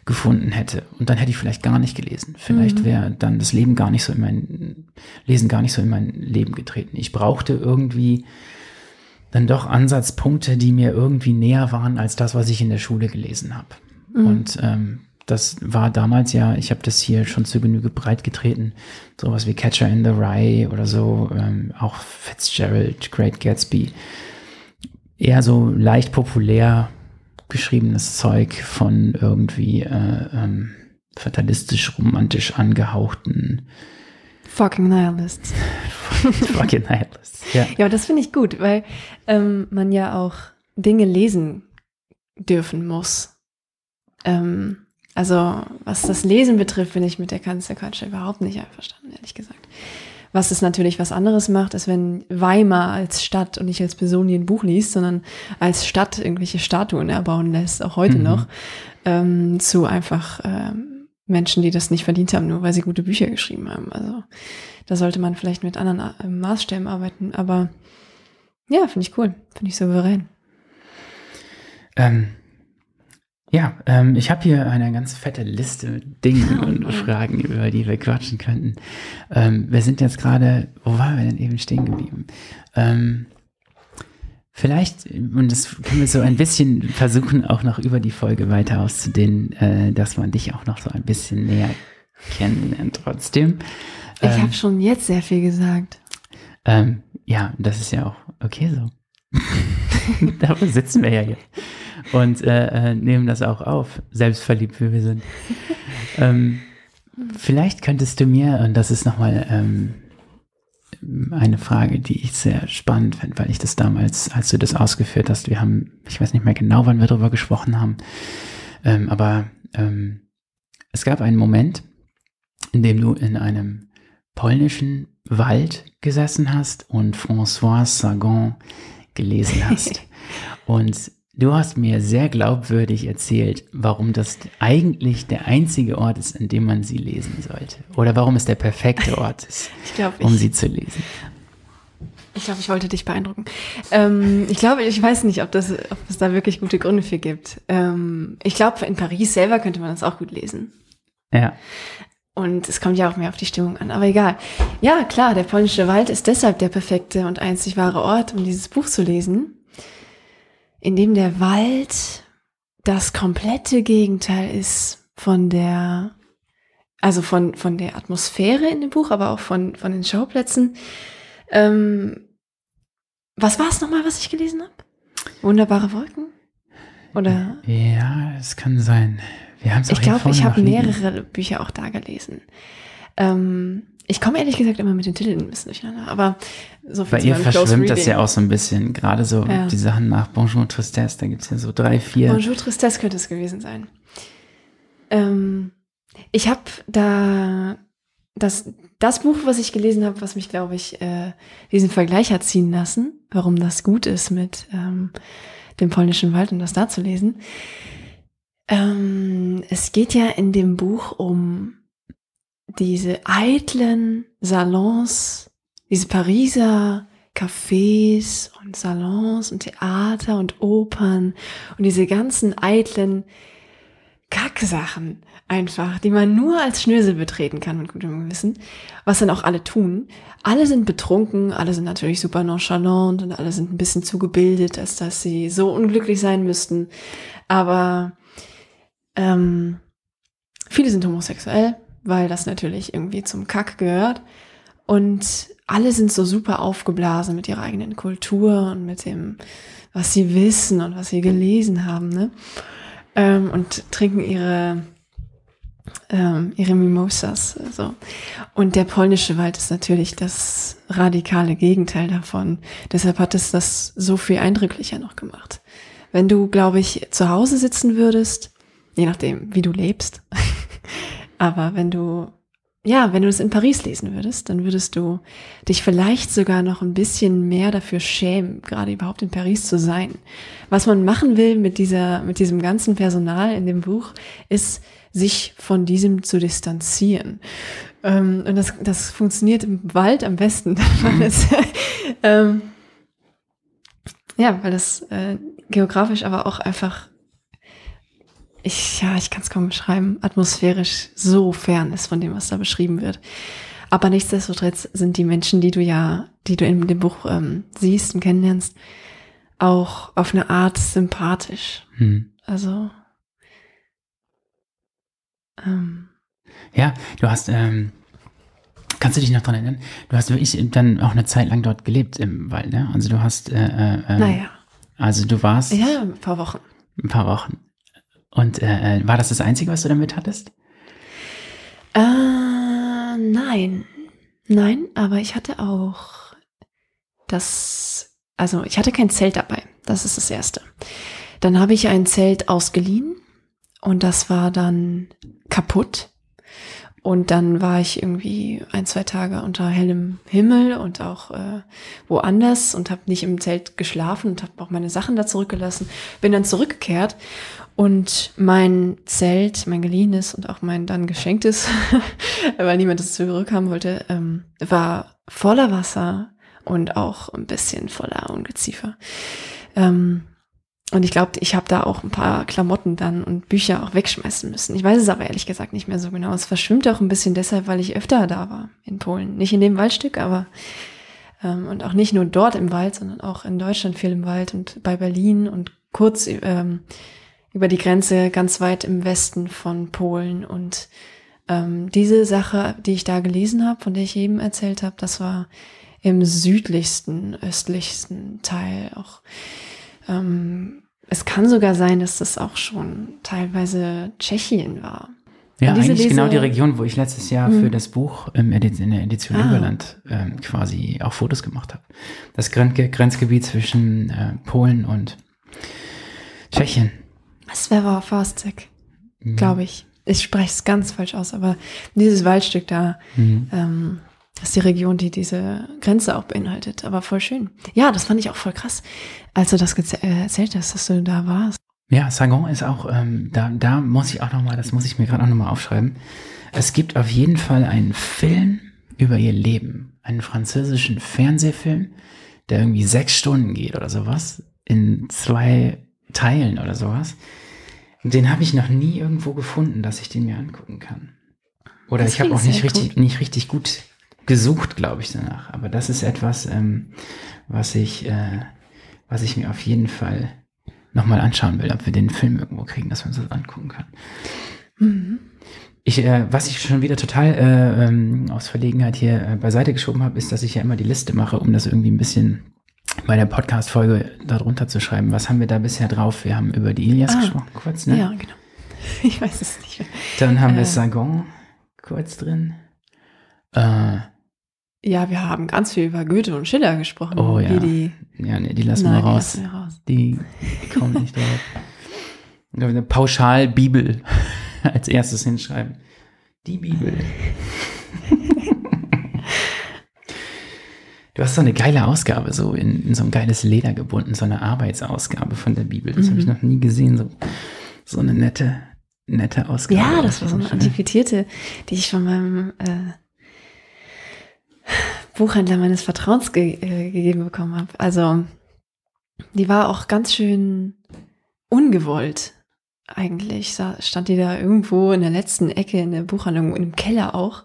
gefunden hätte und dann hätte ich vielleicht gar nicht gelesen. Vielleicht mhm. wäre dann das Leben gar nicht so in mein, Lesen gar nicht so in mein Leben getreten. Ich brauchte irgendwie dann doch Ansatzpunkte, die mir irgendwie näher waren als das, was ich in der Schule gelesen habe. Mhm. Und ähm, das war damals ja, ich habe das hier schon zu Genüge breit getreten, sowas wie Catcher in the Rye oder so, ähm, auch Fitzgerald, Great Gatsby. Eher so leicht populär geschriebenes Zeug von irgendwie äh, ähm, fatalistisch romantisch angehauchten Fucking Nihilists. Fucking Nihilists, ja. Ja, das finde ich gut, weil ähm, man ja auch Dinge lesen dürfen muss. Ähm, also was das Lesen betrifft, bin ich mit der Culture überhaupt nicht einverstanden, ehrlich gesagt. Was es natürlich was anderes macht, ist, wenn Weimar als Stadt und nicht als Person, die ein Buch liest, sondern als Stadt irgendwelche Statuen erbauen lässt, auch heute mhm. noch, ähm, zu einfach ähm, Menschen, die das nicht verdient haben, nur weil sie gute Bücher geschrieben haben. Also da sollte man vielleicht mit anderen äh, Maßstäben arbeiten. Aber ja, finde ich cool, finde ich souverän. Ähm, ja, ähm, ich habe hier eine ganz fette Liste mit Dingen und Fragen, über die wir quatschen könnten. Ähm, wir sind jetzt gerade, wo waren wir denn eben stehen geblieben? Ähm, vielleicht, und das können wir so ein bisschen versuchen, auch noch über die Folge weiter auszudehnen, äh, dass man dich auch noch so ein bisschen näher kennenlernt trotzdem. ich habe ähm, schon jetzt sehr viel gesagt. Ähm, ja, das ist ja auch okay so. Dafür sitzen wir ja hier und äh, äh, nehmen das auch auf, selbstverliebt wie wir sind. ähm, vielleicht könntest du mir, und das ist nochmal ähm, eine Frage, die ich sehr spannend finde, weil ich das damals, als du das ausgeführt hast, wir haben, ich weiß nicht mehr genau, wann wir darüber gesprochen haben, ähm, aber ähm, es gab einen Moment, in dem du in einem polnischen Wald gesessen hast und François Sagan gelesen hast. und Du hast mir sehr glaubwürdig erzählt, warum das eigentlich der einzige Ort ist, an dem man sie lesen sollte. Oder warum es der perfekte Ort ist, glaub, um sie zu lesen. Ich glaube, ich wollte dich beeindrucken. Ähm, ich glaube, ich weiß nicht, ob, das, ob es da wirklich gute Gründe für gibt. Ähm, ich glaube, in Paris selber könnte man das auch gut lesen. Ja. Und es kommt ja auch mehr auf die Stimmung an. Aber egal. Ja, klar, der polnische Wald ist deshalb der perfekte und einzig wahre Ort, um dieses Buch zu lesen, in dem der Wald das komplette Gegenteil ist von der, also von, von der Atmosphäre in dem Buch, aber auch von, von den Schauplätzen. Ähm, was war es nochmal, was ich gelesen habe? Wunderbare Wolken? Oder? Ja, es kann sein. Wir haben es Ich glaube, ich habe mehrere Bücher auch da gelesen. Ähm, ich komme ehrlich gesagt immer mit den Titeln ein bisschen durcheinander, aber so viel Bei ihr verschwimmt das ja auch so ein bisschen, gerade so ja. die Sachen nach Bonjour Tristesse, da gibt es ja so drei, vier. Bonjour Tristesse könnte es gewesen sein. Ähm, ich habe da das, das Buch, was ich gelesen habe, was mich, glaube ich, äh, diesen Vergleich hat ziehen lassen, warum das gut ist mit ähm, dem polnischen Wald und das da zu lesen. Ähm, es geht ja in dem Buch um diese eitlen Salons, diese Pariser Cafés und Salons und Theater und Opern und diese ganzen eitlen Kacksachen einfach, die man nur als Schnösel betreten kann mit gutem Gewissen, was dann auch alle tun. Alle sind betrunken, alle sind natürlich super nonchalant und alle sind ein bisschen zu gebildet, als dass sie so unglücklich sein müssten. Aber ähm, viele sind homosexuell, weil das natürlich irgendwie zum Kack gehört. Und alle sind so super aufgeblasen mit ihrer eigenen Kultur und mit dem, was sie wissen und was sie gelesen haben. Ne? ähm, und trinken ihre ähm, ihre Mimosas. So. Und der polnische Wald ist natürlich das radikale Gegenteil davon. Deshalb hat es das so viel eindrücklicher noch gemacht. Wenn du, glaube ich, zu Hause sitzen würdest, je nachdem, wie du lebst, aber wenn du ja, wenn du es in Paris lesen würdest, dann würdest du dich vielleicht sogar noch ein bisschen mehr dafür schämen, gerade überhaupt in Paris zu sein. Was man machen will mit dieser, mit diesem ganzen Personal in dem Buch, ist, sich von diesem zu distanzieren. Ähm, und das, das funktioniert im Wald am besten. weil es, ähm, ja, weil das äh, geografisch aber auch einfach ich, ja, ich kann es kaum beschreiben, atmosphärisch so fern ist von dem, was da beschrieben wird. Aber nichtsdestotrotz sind die Menschen, die du ja, die du in dem Buch ähm, siehst und kennenlernst, auch auf eine Art sympathisch. Hm. Also. Ähm, ja, du hast, ähm, kannst du dich noch dran erinnern? Du hast wirklich dann auch eine Zeit lang dort gelebt im Wald, ne? Also du hast, äh, äh, ähm, naja. Also du warst. Ja, ein paar Wochen. Ein paar Wochen. Und äh, äh, war das das Einzige, was du damit hattest? Äh, nein. Nein, aber ich hatte auch das, also ich hatte kein Zelt dabei. Das ist das Erste. Dann habe ich ein Zelt ausgeliehen und das war dann kaputt. Und dann war ich irgendwie ein, zwei Tage unter hellem Himmel und auch äh, woanders und habe nicht im Zelt geschlafen und habe auch meine Sachen da zurückgelassen. Bin dann zurückgekehrt und mein Zelt, mein geliehenes und auch mein dann geschenktes, weil niemand es zurückhaben wollte, ähm, war voller Wasser und auch ein bisschen voller Ungeziefer. Ähm, und ich glaube, ich habe da auch ein paar Klamotten dann und Bücher auch wegschmeißen müssen. Ich weiß es aber ehrlich gesagt nicht mehr so genau. Es verschwimmt auch ein bisschen deshalb, weil ich öfter da war in Polen. Nicht in dem Waldstück, aber ähm, und auch nicht nur dort im Wald, sondern auch in Deutschland viel im Wald und bei Berlin und kurz ähm, über die Grenze ganz weit im Westen von Polen. Und ähm, diese Sache, die ich da gelesen habe, von der ich eben erzählt habe, das war im südlichsten, östlichsten Teil auch. Ähm, es kann sogar sein, dass das auch schon teilweise Tschechien war. Ja, eigentlich Lese genau die Region, wo ich letztes Jahr für hm. das Buch in der Edition ah. Überland ähm, quasi auch Fotos gemacht habe. Das Grenzgebiet zwischen äh, Polen und Tschechien. Sverovostek, mhm. glaube ich. Ich spreche es ganz falsch aus, aber dieses Waldstück da mhm. ähm, ist die Region, die diese Grenze auch beinhaltet. Aber voll schön. Ja, das fand ich auch voll krass, als du das äh, erzählt hast, dass du da warst. Ja, Sagon ist auch, ähm, da, da muss ich auch nochmal, das muss ich mir gerade auch nochmal aufschreiben. Es gibt auf jeden Fall einen Film über ihr Leben, einen französischen Fernsehfilm, der irgendwie sechs Stunden geht oder sowas, in zwei Teilen oder sowas. Den habe ich noch nie irgendwo gefunden, dass ich den mir angucken kann. Oder Das ich habe auch nicht richtig, gut. nicht richtig gut gesucht, glaube ich, danach. Aber das ist etwas, ähm, was ich, äh, was ich mir auf jeden Fall nochmal anschauen will, ob wir den Film irgendwo kriegen, dass man uns das angucken kann. Mhm. Ich, äh, was ich schon wieder total äh, ähm, aus Verlegenheit hier äh, beiseite geschoben habe, ist, dass ich ja immer die Liste mache, um das irgendwie ein bisschen bei der Podcast-Folge darunter zu schreiben. Was haben wir da bisher drauf? Wir haben über die Ilias Ah. gesprochen, kurz, ne? Ja, genau. Ich weiß es nicht mehr. Dann haben wir Äh. Sagan kurz drin. Äh, Ja, wir haben ganz viel über Goethe und Schiller gesprochen. Oh, ja. Wie die, ja, nee, die lassen Nein, wir die raus. lassen wir raus. Die kommen nicht drauf. Eine Pauschal-Bibel als erstes hinschreiben. Die Bibel. Du hast so eine geile Ausgabe, so in, in so ein geiles Leder gebunden, so eine Arbeitsausgabe von der Bibel. Das habe ich Mhm. noch nie gesehen. So, so eine nette, nette Ausgabe. Ja, das war so eine antiquierte, die ich von meinem äh, Buchhändler meines Vertrauens ge äh, gegeben bekommen habe. Also, die war auch ganz schön ungewollt. Eigentlich stand die da irgendwo in der letzten Ecke in der Buchhandlung, im Keller auch.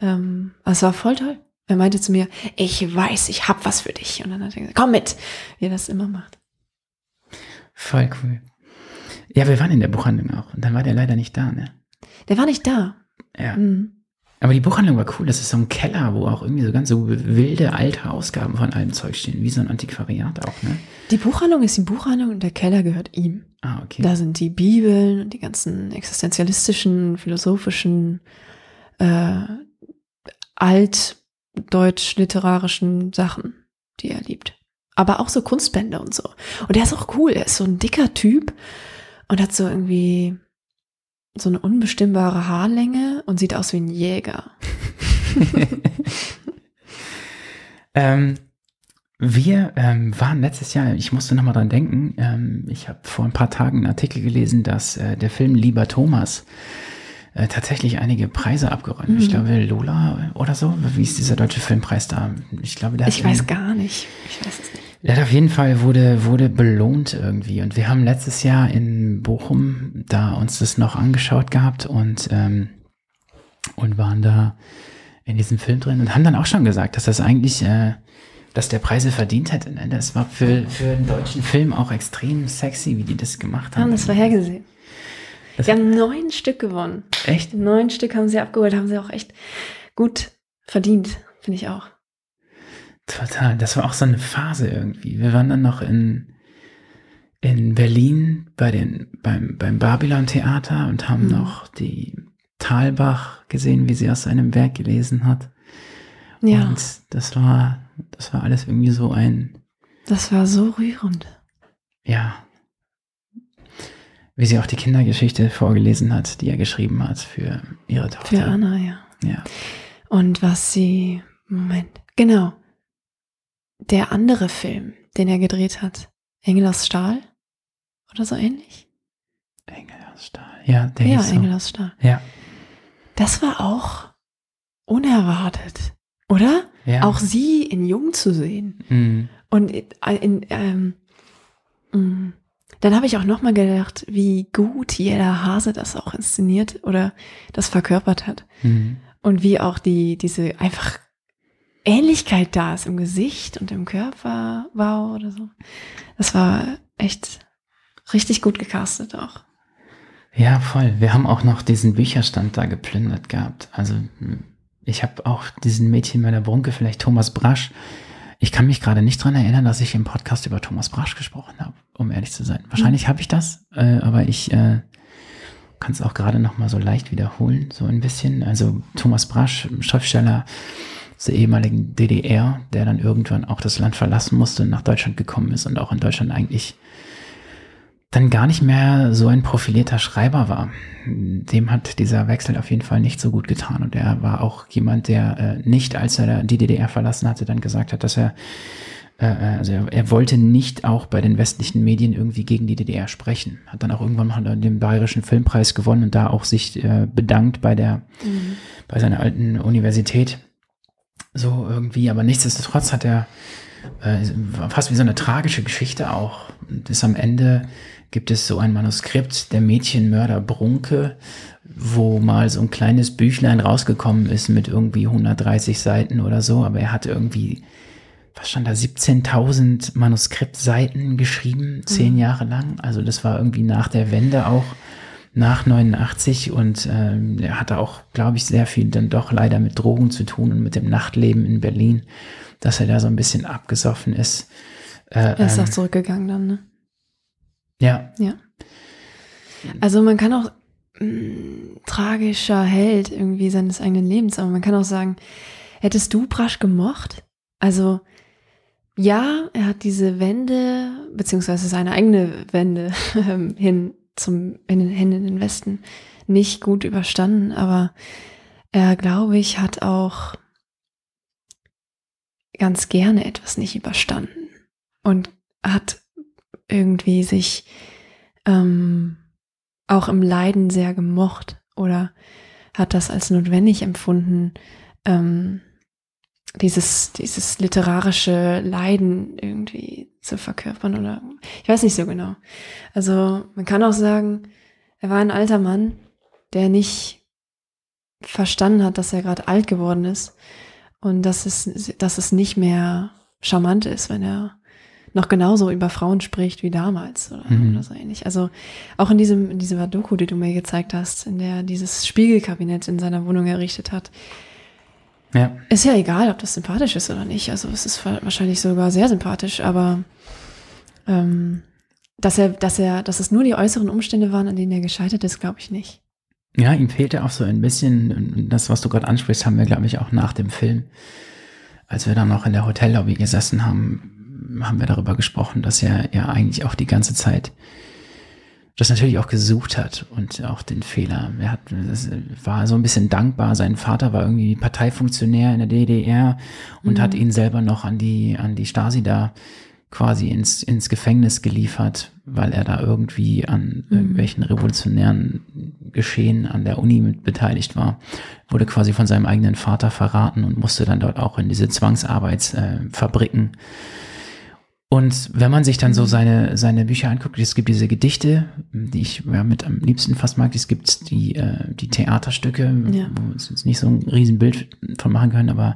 Ähm, aber es war voll toll. Er meinte zu mir, ich weiß, ich hab was für dich. Und dann hat er gesagt, komm mit, wie er das immer macht. Voll cool. Ja, wir waren in der Buchhandlung auch. Und dann war der leider nicht da, ne? Der war nicht da. Ja. Mhm. Aber die Buchhandlung war cool. Das ist so ein Keller, wo auch irgendwie so ganz so wilde alte Ausgaben von allem Zeug stehen. Wie so ein Antiquariat auch, ne? Die Buchhandlung ist die Buchhandlung und der Keller gehört ihm. Ah, okay. Da sind die Bibeln und die ganzen existenzialistischen, philosophischen, äh, altdeutsch-literarischen Sachen, die er liebt. Aber auch so Kunstbände und so. Und er ist auch cool. Er ist so ein dicker Typ und hat so irgendwie so eine unbestimmbare Haarlänge und sieht aus wie ein Jäger. ähm, wir ähm, waren letztes Jahr, ich musste nochmal dran denken, ähm, ich habe vor ein paar Tagen einen Artikel gelesen, dass äh, der Film Lieber Thomas äh, tatsächlich einige Preise abgeräumt. hat. Ich Mhm. glaube Lola oder so. Wie ist dieser deutsche Filmpreis da? Ich glaube, der Ich weiß gar nicht. Ich weiß es nicht. Der hat auf jeden Fall wurde, wurde belohnt irgendwie. Und wir haben letztes Jahr in Bochum da uns das noch angeschaut gehabt und, ähm, und waren da in diesem Film drin und haben dann auch schon gesagt, dass das eigentlich, äh, dass der Preise verdient hätte. Ne? Das war für, für einen deutschen Film auch extrem sexy, wie die das gemacht haben. Haben das vorhergesehen. Das- Sie haben neun Stück gewonnen. Echt? Neun Stück haben sie abgeholt, haben sie auch echt gut verdient, finde ich auch. Total. Das war auch so eine Phase irgendwie. Wir waren dann noch in, in Berlin bei den, beim, beim Babylon Theater und haben Mhm. noch die Talbach gesehen, wie sie aus seinem Werk gelesen hat. Ja, Und das war, das war alles irgendwie so ein, das war so rührend. ja, wie sie auch die Kindergeschichte vorgelesen hat, die er geschrieben hat für ihre Tochter. Für Anna, ja. Ja. Und was sie, Moment, genau. Der andere Film, den er gedreht hat, Engel aus Stahl oder so ähnlich? Engel aus Stahl. Ja, der ja, hieß so. Engel aus Stahl. Ja. Das war auch unerwartet, oder? ja. Auch sie in Jung zu sehen. Mhm. Und in, in, ähm, mh, dann habe ich auch nochmal gedacht, wie gut jeder Hase das auch inszeniert oder das verkörpert hat. Mhm. Und wie auch die, diese einfach Ähnlichkeit da ist im Gesicht und im Körper wow oder so. Das war echt richtig gut gecastet auch. Ja, voll. Wir haben auch noch diesen Bücherstand da geplündert gehabt. Also ich habe auch diesen Mädchen meiner Brunke, vielleicht Thomas Brasch. Ich kann mich gerade nicht dran erinnern, dass ich im Podcast über Thomas Brasch gesprochen habe, um ehrlich zu sein. Wahrscheinlich habe ich das, äh, aber ich äh, kann es auch gerade noch mal so leicht wiederholen, so ein bisschen. Also Thomas Brasch, Schriftsteller aus der ehemaligen DDR, der dann irgendwann auch das Land verlassen musste und nach Deutschland gekommen ist und auch in Deutschland eigentlich dann gar nicht mehr so ein profilierter Schreiber war. Dem hat dieser Wechsel auf jeden Fall nicht so gut getan. Und er war auch jemand, der äh, nicht, als er die DDR verlassen hatte, dann gesagt hat, dass er, äh, also er, er wollte nicht auch bei den westlichen Medien irgendwie gegen die DDR sprechen. Hat dann auch irgendwann mal den Bayerischen Filmpreis gewonnen und da auch sich äh, bedankt bei der, bei seiner alten Universität. So irgendwie, aber nichtsdestotrotz hat er äh, fast wie so eine tragische Geschichte auch. Das am Ende gibt es so ein Manuskript der Mädchenmörder Brunke, wo mal so ein kleines Büchlein rausgekommen ist mit irgendwie 130 Seiten oder so, aber er hat irgendwie, was stand da, 17.000 Manuskriptseiten geschrieben, zehn mhm. Jahre lang. Also das war irgendwie nach der Wende auch, nach 89 und ähm, er hatte auch, glaube ich, sehr viel dann doch leider mit Drogen zu tun und mit dem Nachtleben in Berlin, dass er da so ein bisschen abgesoffen ist. Äh, er ist ähm, auch zurückgegangen dann, ne? Ja. Ja. Also man kann auch mh, mm, tragischer Held irgendwie seines eigenen Lebens, aber man kann auch sagen, hättest du Brasch gemocht? Also ja, er hat diese Wende, beziehungsweise seine eigene Wende ähm, hin zum in den, hin in den Westen nicht gut überstanden, aber er, glaube ich, hat auch ganz gerne etwas nicht überstanden und hat irgendwie sich ähm, auch im Leiden sehr gemocht oder hat das als notwendig empfunden, ähm, dieses, dieses literarische Leiden irgendwie zu verkörpern oder ich weiß nicht so genau. Also man kann auch sagen, er war ein alter Mann, der nicht verstanden hat, dass er gerade alt geworden ist und dass es, dass es nicht mehr charmant ist, wenn er noch genauso über Frauen spricht wie damals oder, mhm. oder so ähnlich. Also auch in diesem, in dieser Doku, die du mir gezeigt hast, in der dieses Spiegelkabinett in seiner Wohnung errichtet hat. Ja. Ist ja egal, ob das sympathisch ist oder nicht. Also es ist wahrscheinlich sogar sehr sympathisch, aber ähm, dass er, dass er, dass es nur die äußeren Umstände waren, an denen er gescheitert ist, glaube ich nicht. Ja, ihm fehlte auch so ein bisschen, das, was du gerade ansprichst, haben wir, glaube ich, auch nach dem Film, als wir dann noch in der Hotellobby gesessen haben, haben wir darüber gesprochen, dass er ja eigentlich auch die ganze Zeit das natürlich auch gesucht hat und auch den Fehler. Er hat, war so ein bisschen dankbar. Sein Vater war irgendwie Parteifunktionär in der DDR und mhm. hat ihn selber noch an die, an die Stasi da quasi ins, ins Gefängnis geliefert, weil er da irgendwie an mhm. irgendwelchen revolutionären Geschehen an der Uni mit beteiligt war. Wurde quasi von seinem eigenen Vater verraten und musste dann dort auch in diese Zwangsarbeitsfabriken äh, und wenn man sich dann so seine, seine Bücher anguckt, es gibt diese Gedichte, die ich ja, mit am liebsten fast mag, es gibt die, äh, die Theaterstücke, ja. wo wir uns jetzt nicht so ein Riesenbild von machen können, aber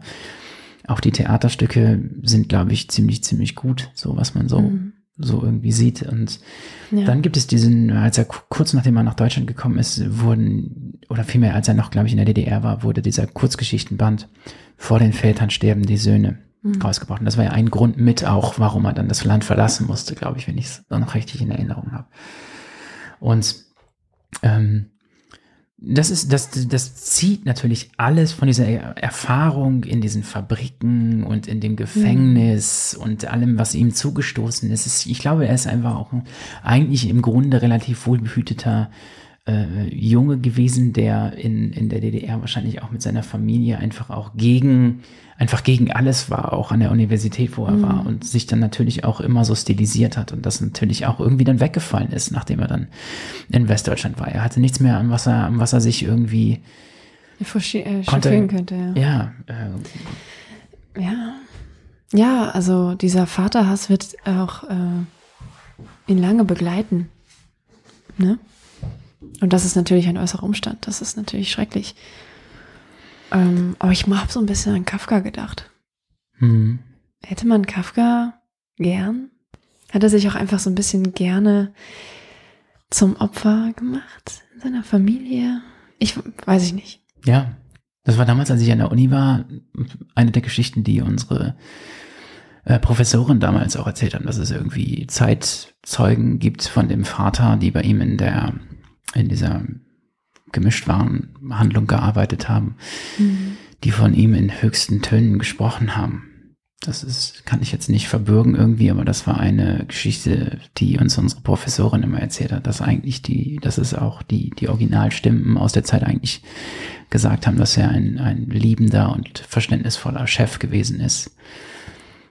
auch die Theaterstücke sind, glaube ich, ziemlich, ziemlich gut, so was man so, mhm. so irgendwie sieht. Und ja. dann gibt es diesen, als er kurz nachdem er nach Deutschland gekommen ist, wurden, oder vielmehr als er noch, glaube ich, in der DDR war, wurde dieser Kurzgeschichtenband Vor den Vätern sterben die Söhne mhm. rausgebracht. Und das war ja ein Grund mit auch, warum er dann das Land verlassen musste, glaube ich, wenn ich es noch richtig in Erinnerung habe. Und ähm, das ist, das, das zieht natürlich alles von dieser Erfahrung in diesen Fabriken und in dem Gefängnis mhm. und allem, was ihm zugestoßen ist. Ich glaube, er ist einfach auch ein, eigentlich im Grunde relativ wohlbehüteter äh, Junge gewesen, der in, in der DDR wahrscheinlich auch mit seiner Familie einfach auch gegen, einfach gegen alles war, auch an der Universität, wo er mhm. war und sich dann natürlich auch immer so stilisiert hat und das natürlich auch irgendwie dann weggefallen ist, nachdem er dann in Westdeutschland war. Er hatte nichts mehr, an was er, an was er sich irgendwie äh, konnte, könnte. Ja. Ja, äh, ja. Ja, also dieser Vaterhass wird auch äh, ihn lange begleiten. Ne? Und das ist natürlich ein äußerer Umstand. Das ist natürlich schrecklich. Ähm, aber ich habe so ein bisschen an Kafka gedacht. Mhm. Hätte man Kafka gern? Hat er sich auch einfach so ein bisschen gerne zum Opfer gemacht in seiner Familie? Ich weiß ich nicht. Ja, das war damals, als ich an der Uni war, eine der Geschichten, die unsere äh, Professorin damals auch erzählt haben, dass es irgendwie Zeitzeugen gibt von dem Vater, die bei ihm in der in dieser Gemischtwarenhandlung gearbeitet haben, mhm. die von ihm in höchsten Tönen gesprochen haben. Das ist, kann ich jetzt nicht verbürgen irgendwie, aber das war eine Geschichte, die uns unsere Professorin immer erzählt hat, dass eigentlich die, dass es auch die, die Originalstimmen aus der Zeit eigentlich gesagt haben, dass er ein, ein liebender und verständnisvoller Chef gewesen ist.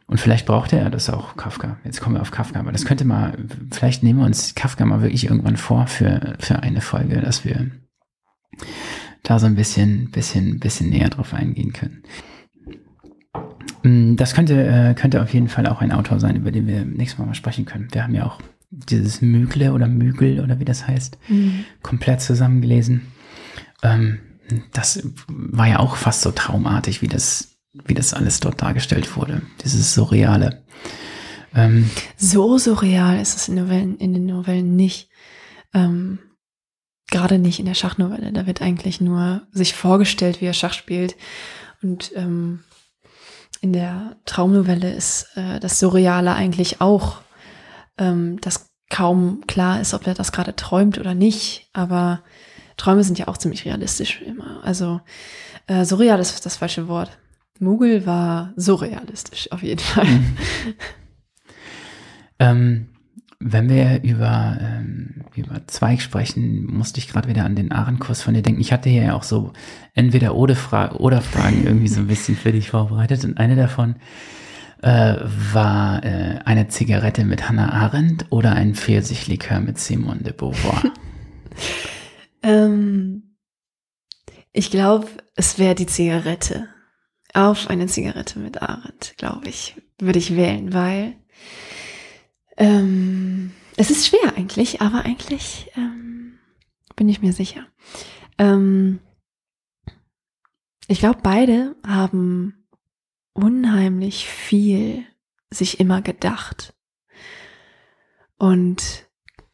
Und vielleicht brauchte er das auch, Kafka. Jetzt kommen wir auf Kafka, aber das könnte mal, vielleicht nehmen wir uns Kafka mal wirklich irgendwann vor für, für eine Folge, dass wir da so ein bisschen, bisschen, bisschen näher drauf eingehen können. Mm, das könnte, äh, könnte auf jeden Fall auch ein Autor sein, über den wir nächstes Mal mal sprechen können. Wir haben ja auch dieses Mügle oder Mügel oder wie das heißt, mhm. komplett zusammengelesen. Ähm, das war ja auch fast so traumartig, wie das, wie das alles dort dargestellt wurde. Dieses Surreale. Ähm, so surreal ist es in, Novellen, in den Novellen nicht. Ähm, Gerade nicht in der Schachnovelle. Da wird eigentlich nur sich vorgestellt, wie er Schach spielt. Und ähm, in der Traumnovelle ist äh, das Surreale eigentlich auch, ähm, dass kaum klar ist, ob er das gerade träumt oder nicht. Aber Träume sind ja auch ziemlich realistisch immer. Also äh, surreal ist das falsche Wort. Mugel war surrealistisch, auf jeden Fall. Mhm. ähm, wenn wir über, ähm, über Zweig sprechen, musste ich gerade wieder an den Ahrenkurs von dir denken. Ich hatte hier ja auch so entweder oder, Fra oder Fragen irgendwie so ein bisschen für dich vorbereitet. Und eine davon äh, war äh, eine Zigarette mit Hannah Arendt oder ein Pfirsichlikör mit Simone de Beauvoir. ähm, ich glaube, es wäre die Zigarette. Auf eine Zigarette mit Arendt, glaube ich, würde ich wählen, weil ähm, es ist schwer eigentlich, aber eigentlich ähm, bin ich mir sicher. Ähm, ich glaube, beide haben unheimlich viel sich immer gedacht. Und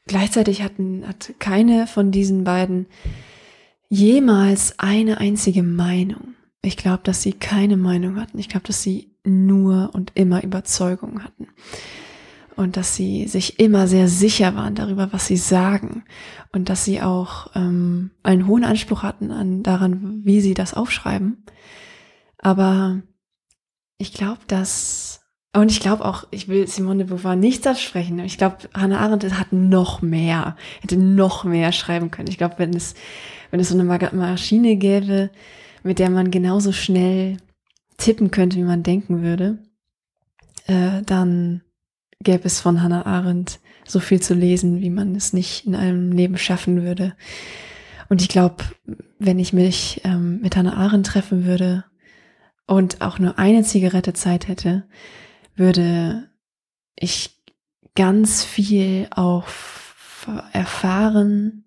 gleichzeitig hatten, hat keine von diesen beiden jemals eine einzige Meinung. Ich glaube, dass sie keine Meinung hatten. Ich glaube, dass sie nur und immer Überzeugung hatten und dass sie sich immer sehr sicher waren darüber, was sie sagen und dass sie auch ähm, einen hohen Anspruch hatten an daran, wie sie das aufschreiben. Aber ich glaube, dass und ich glaube auch, ich will Simone de Beauvoir nichts absprechen. Ich glaube, Hannah Arendt hat noch mehr, hätte noch mehr schreiben können. Ich glaube, wenn es, wenn es so eine Maschine gäbe, mit der man genauso schnell tippen könnte, wie man denken würde, äh, dann gäbe es von Hannah Arendt so viel zu lesen, wie man es nicht in einem Leben schaffen würde. Und ich glaube, wenn ich mich ähm, mit Hannah Arendt treffen würde und auch nur eine Zigarette Zeit hätte, würde ich ganz viel auch erfahren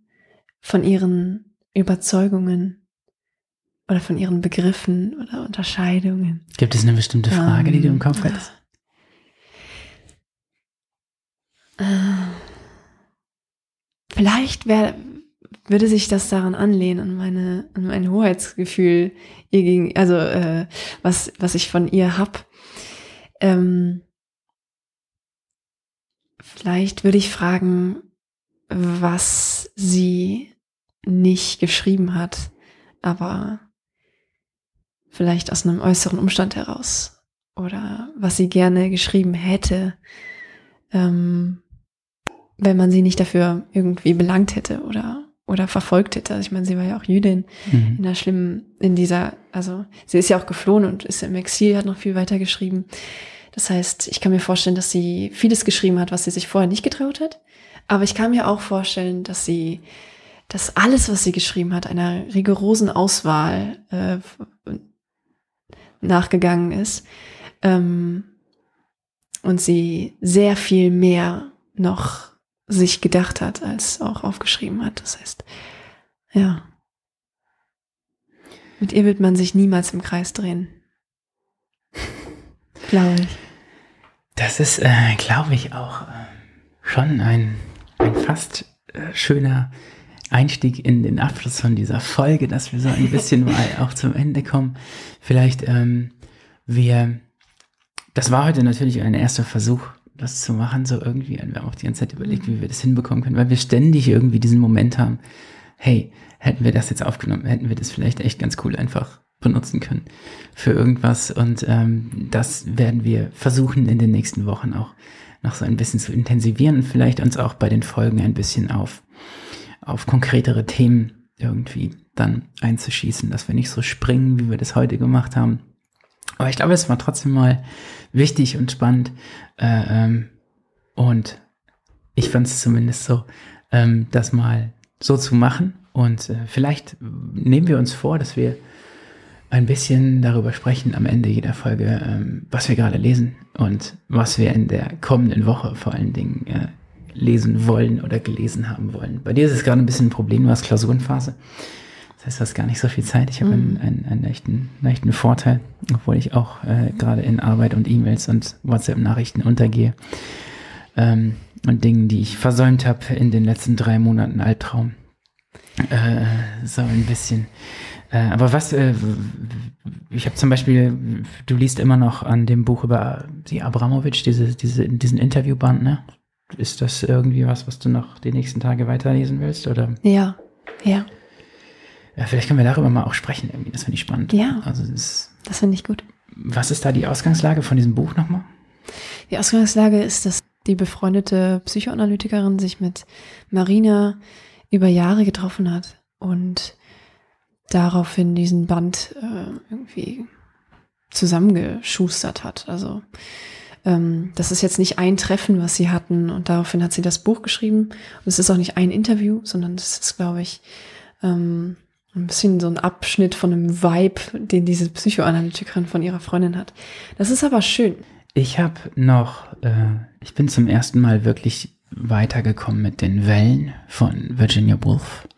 von ihren Überzeugungen oder von ihren Begriffen oder Unterscheidungen. Gibt es eine bestimmte Frage, ähm, die du im Kopf hättest? Äh, vielleicht wär, würde sich das daran anlehnen, an, meine, an mein Hoheitsgefühl, ihr gegen, also äh, was, was ich von ihr hab. Ähm, vielleicht würde ich fragen, was sie nicht geschrieben hat, aber vielleicht aus einem äußeren Umstand heraus oder was sie gerne geschrieben hätte. Ähm, wenn man sie nicht dafür irgendwie belangt hätte oder oder verfolgt hätte. Also ich meine, sie war ja auch Jüdin mhm. in der schlimmen, in dieser, also sie ist ja auch geflohen und ist im Exil, hat noch viel weiter geschrieben. Das heißt, ich kann mir vorstellen, dass sie vieles geschrieben hat, was sie sich vorher nicht getraut hat. Aber ich kann mir auch vorstellen, dass sie, dass alles, was sie geschrieben hat, einer rigorosen Auswahl äh, nachgegangen ist ähm, und sie sehr viel mehr noch sich gedacht hat, als auch aufgeschrieben hat. Das heißt, ja. Mit ihr wird man sich niemals im Kreis drehen. Glaube ich. Das ist, äh, glaube ich, auch äh, schon ein, ein fast äh, schöner Einstieg in den Abschluss von dieser Folge, dass wir so ein bisschen mal auch zum Ende kommen. Vielleicht, ähm, wir, das war heute natürlich ein erster Versuch, das zu machen, so irgendwie. Und wir haben auch die ganze Zeit überlegt, wie wir das hinbekommen können, weil wir ständig irgendwie diesen Moment haben, hey, hätten wir das jetzt aufgenommen, hätten wir das vielleicht echt ganz cool einfach benutzen können für irgendwas. Und ähm, das werden wir versuchen in den nächsten Wochen auch noch so ein bisschen zu intensivieren und vielleicht uns auch bei den Folgen ein bisschen auf, auf konkretere Themen irgendwie dann einzuschießen, dass wir nicht so springen, wie wir das heute gemacht haben. Aber ich glaube, es war trotzdem mal wichtig und spannend. Äh, ähm, und ich fand es zumindest so, ähm, das mal so zu machen. Und äh, vielleicht nehmen wir uns vor, dass wir ein bisschen darüber sprechen am Ende jeder Folge, ähm, was wir gerade lesen und was wir in der kommenden Woche vor allen Dingen äh, lesen wollen oder gelesen haben wollen. Bei dir ist es gerade ein bisschen ein Problem, du hast Klausurenphase. Das heißt, du hast gar nicht so viel Zeit. Ich habe einen, einen, einen echten, echten Vorteil, obwohl ich auch äh, gerade in Arbeit und E-Mails und WhatsApp-Nachrichten untergehe. Ähm, und Dingen, die ich versäumt habe in den letzten drei Monaten Albtraum. Äh, so ein bisschen. Äh, aber was, äh, ich habe zum Beispiel, du liest immer noch an dem Buch über die Abramowitsch, diese, diese, diesen Interviewband, ne? Ist das irgendwie was, was du noch die nächsten Tage weiterlesen willst? Oder? Ja, ja. ja vielleicht können wir darüber mal auch sprechen, irgendwie. Das finde ich spannend. Ja. Also das, das finde ich gut. Was ist da die Ausgangslage von diesem Buch nochmal? Die Ausgangslage ist, dass die befreundete Psychoanalytikerin sich mit Marina über Jahre getroffen hat und daraufhin diesen Band äh, irgendwie zusammengeschustert hat. Also ähm, das ist jetzt nicht ein Treffen, was sie hatten und daraufhin hat sie das Buch geschrieben. Und es ist auch nicht ein Interview, sondern das ist, glaube ich, ähm, ein bisschen so ein Abschnitt von einem Vibe, den diese Psychoanalytikerin von ihrer Freundin hat. Das ist aber schön. Ich habe noch, äh, ich bin zum ersten Mal wirklich weitergekommen mit den Wellen von Virginia Woolf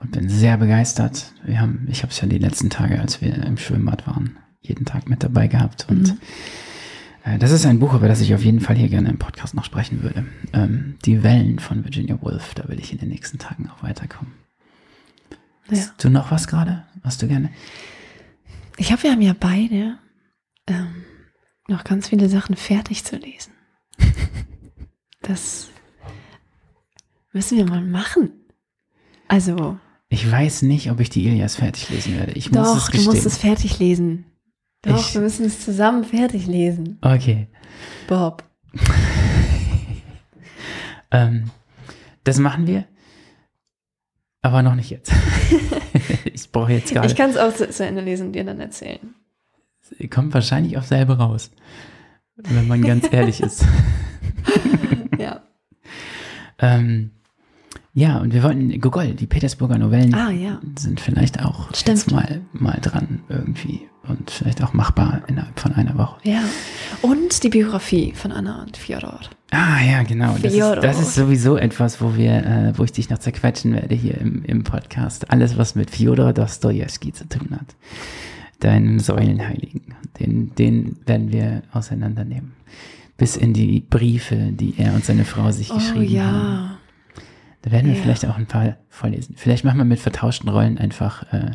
und bin sehr begeistert. Wir haben, ich habe es ja die letzten Tage, als wir im Schwimmbad waren, jeden Tag mit dabei gehabt und mhm. Äh, das ist ein Buch, über das ich auf jeden Fall hier gerne im Podcast noch sprechen würde. Ähm, die Wellen von Virginia Woolf, da will ich in den nächsten Tagen auch weiterkommen. Ja. Hast du noch was gerade, was du gerne? Ich habe, wir haben ja beide ähm, noch ganz viele Sachen fertig zu lesen. Das müssen wir mal machen. Also. Ich weiß nicht, ob ich die Ilias fertig lesen werde. Ich doch, muss es gestehen. du musst es fertig lesen. Doch, ich, wir müssen es zusammen fertig lesen. Okay. Bob. ähm, das machen wir, aber noch nicht jetzt. ich brauche jetzt gerade. Ich kann es auch zu, zu Ende lesen und dir dann erzählen kommt wahrscheinlich auf selber raus, wenn man ganz ehrlich ist. ja. Ähm, ja, und wir wollten, Gogol, die Petersburger Novellen ah, ja. sind vielleicht auch Stimmt. jetzt mal, mal dran irgendwie und vielleicht auch machbar innerhalb von einer Woche. Ja, und die Biografie von Anna und Fjodor. Ah ja, genau. Das ist, das ist, sowieso etwas, wo wir, äh, wo ich dich noch zerquetschen werde hier im, im Podcast. Alles, was mit Fjodor Dostojewski zu tun hat deinem Säulenheiligen. Den, den werden wir auseinandernehmen. Bis in die Briefe, die er und seine Frau sich oh, geschrieben ja. haben. Da werden wir ja. vielleicht auch ein paar vorlesen. Vielleicht machen wir mit vertauschten Rollen einfach äh,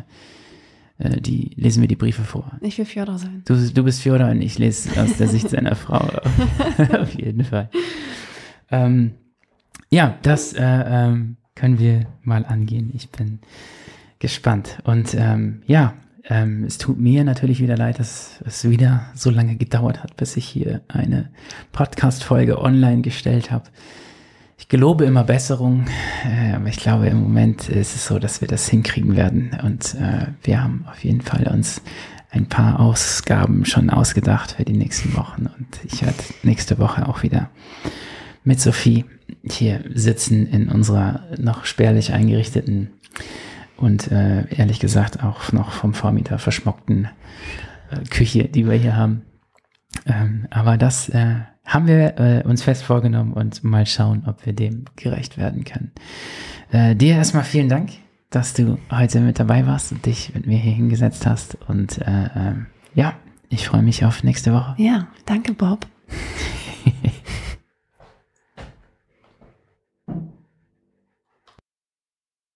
äh, die, lesen wir die Briefe vor. Ich will Fjodor sein. Du, du bist Fjodor und ich lese aus der Sicht seiner Frau. Auf jeden Fall. Ähm, ja, das äh, ähm, können wir mal angehen. Ich bin gespannt. Und ähm, ja, ähm, es tut mir natürlich wieder leid, dass es wieder so lange gedauert hat, bis ich hier eine Podcast-Folge online gestellt habe. Ich gelobe immer Besserung, äh, aber ich glaube im Moment ist es so, dass wir das hinkriegen werden. Und äh, wir haben auf jeden Fall uns ein paar Ausgaben schon ausgedacht für die nächsten Wochen. Und ich werde nächste Woche auch wieder mit Sophie hier sitzen in unserer noch spärlich eingerichteten und äh, ehrlich gesagt auch noch vom Vormieter verschmockten äh, Küche, die wir hier haben. Ähm, aber das äh, haben wir äh, uns fest vorgenommen und mal schauen, ob wir dem gerecht werden können. Äh, dir erstmal vielen Dank, dass du heute mit dabei warst und dich mit mir hier hingesetzt hast. Und äh, ähm, ja, ich freue mich auf nächste Woche. Ja, danke, Bob.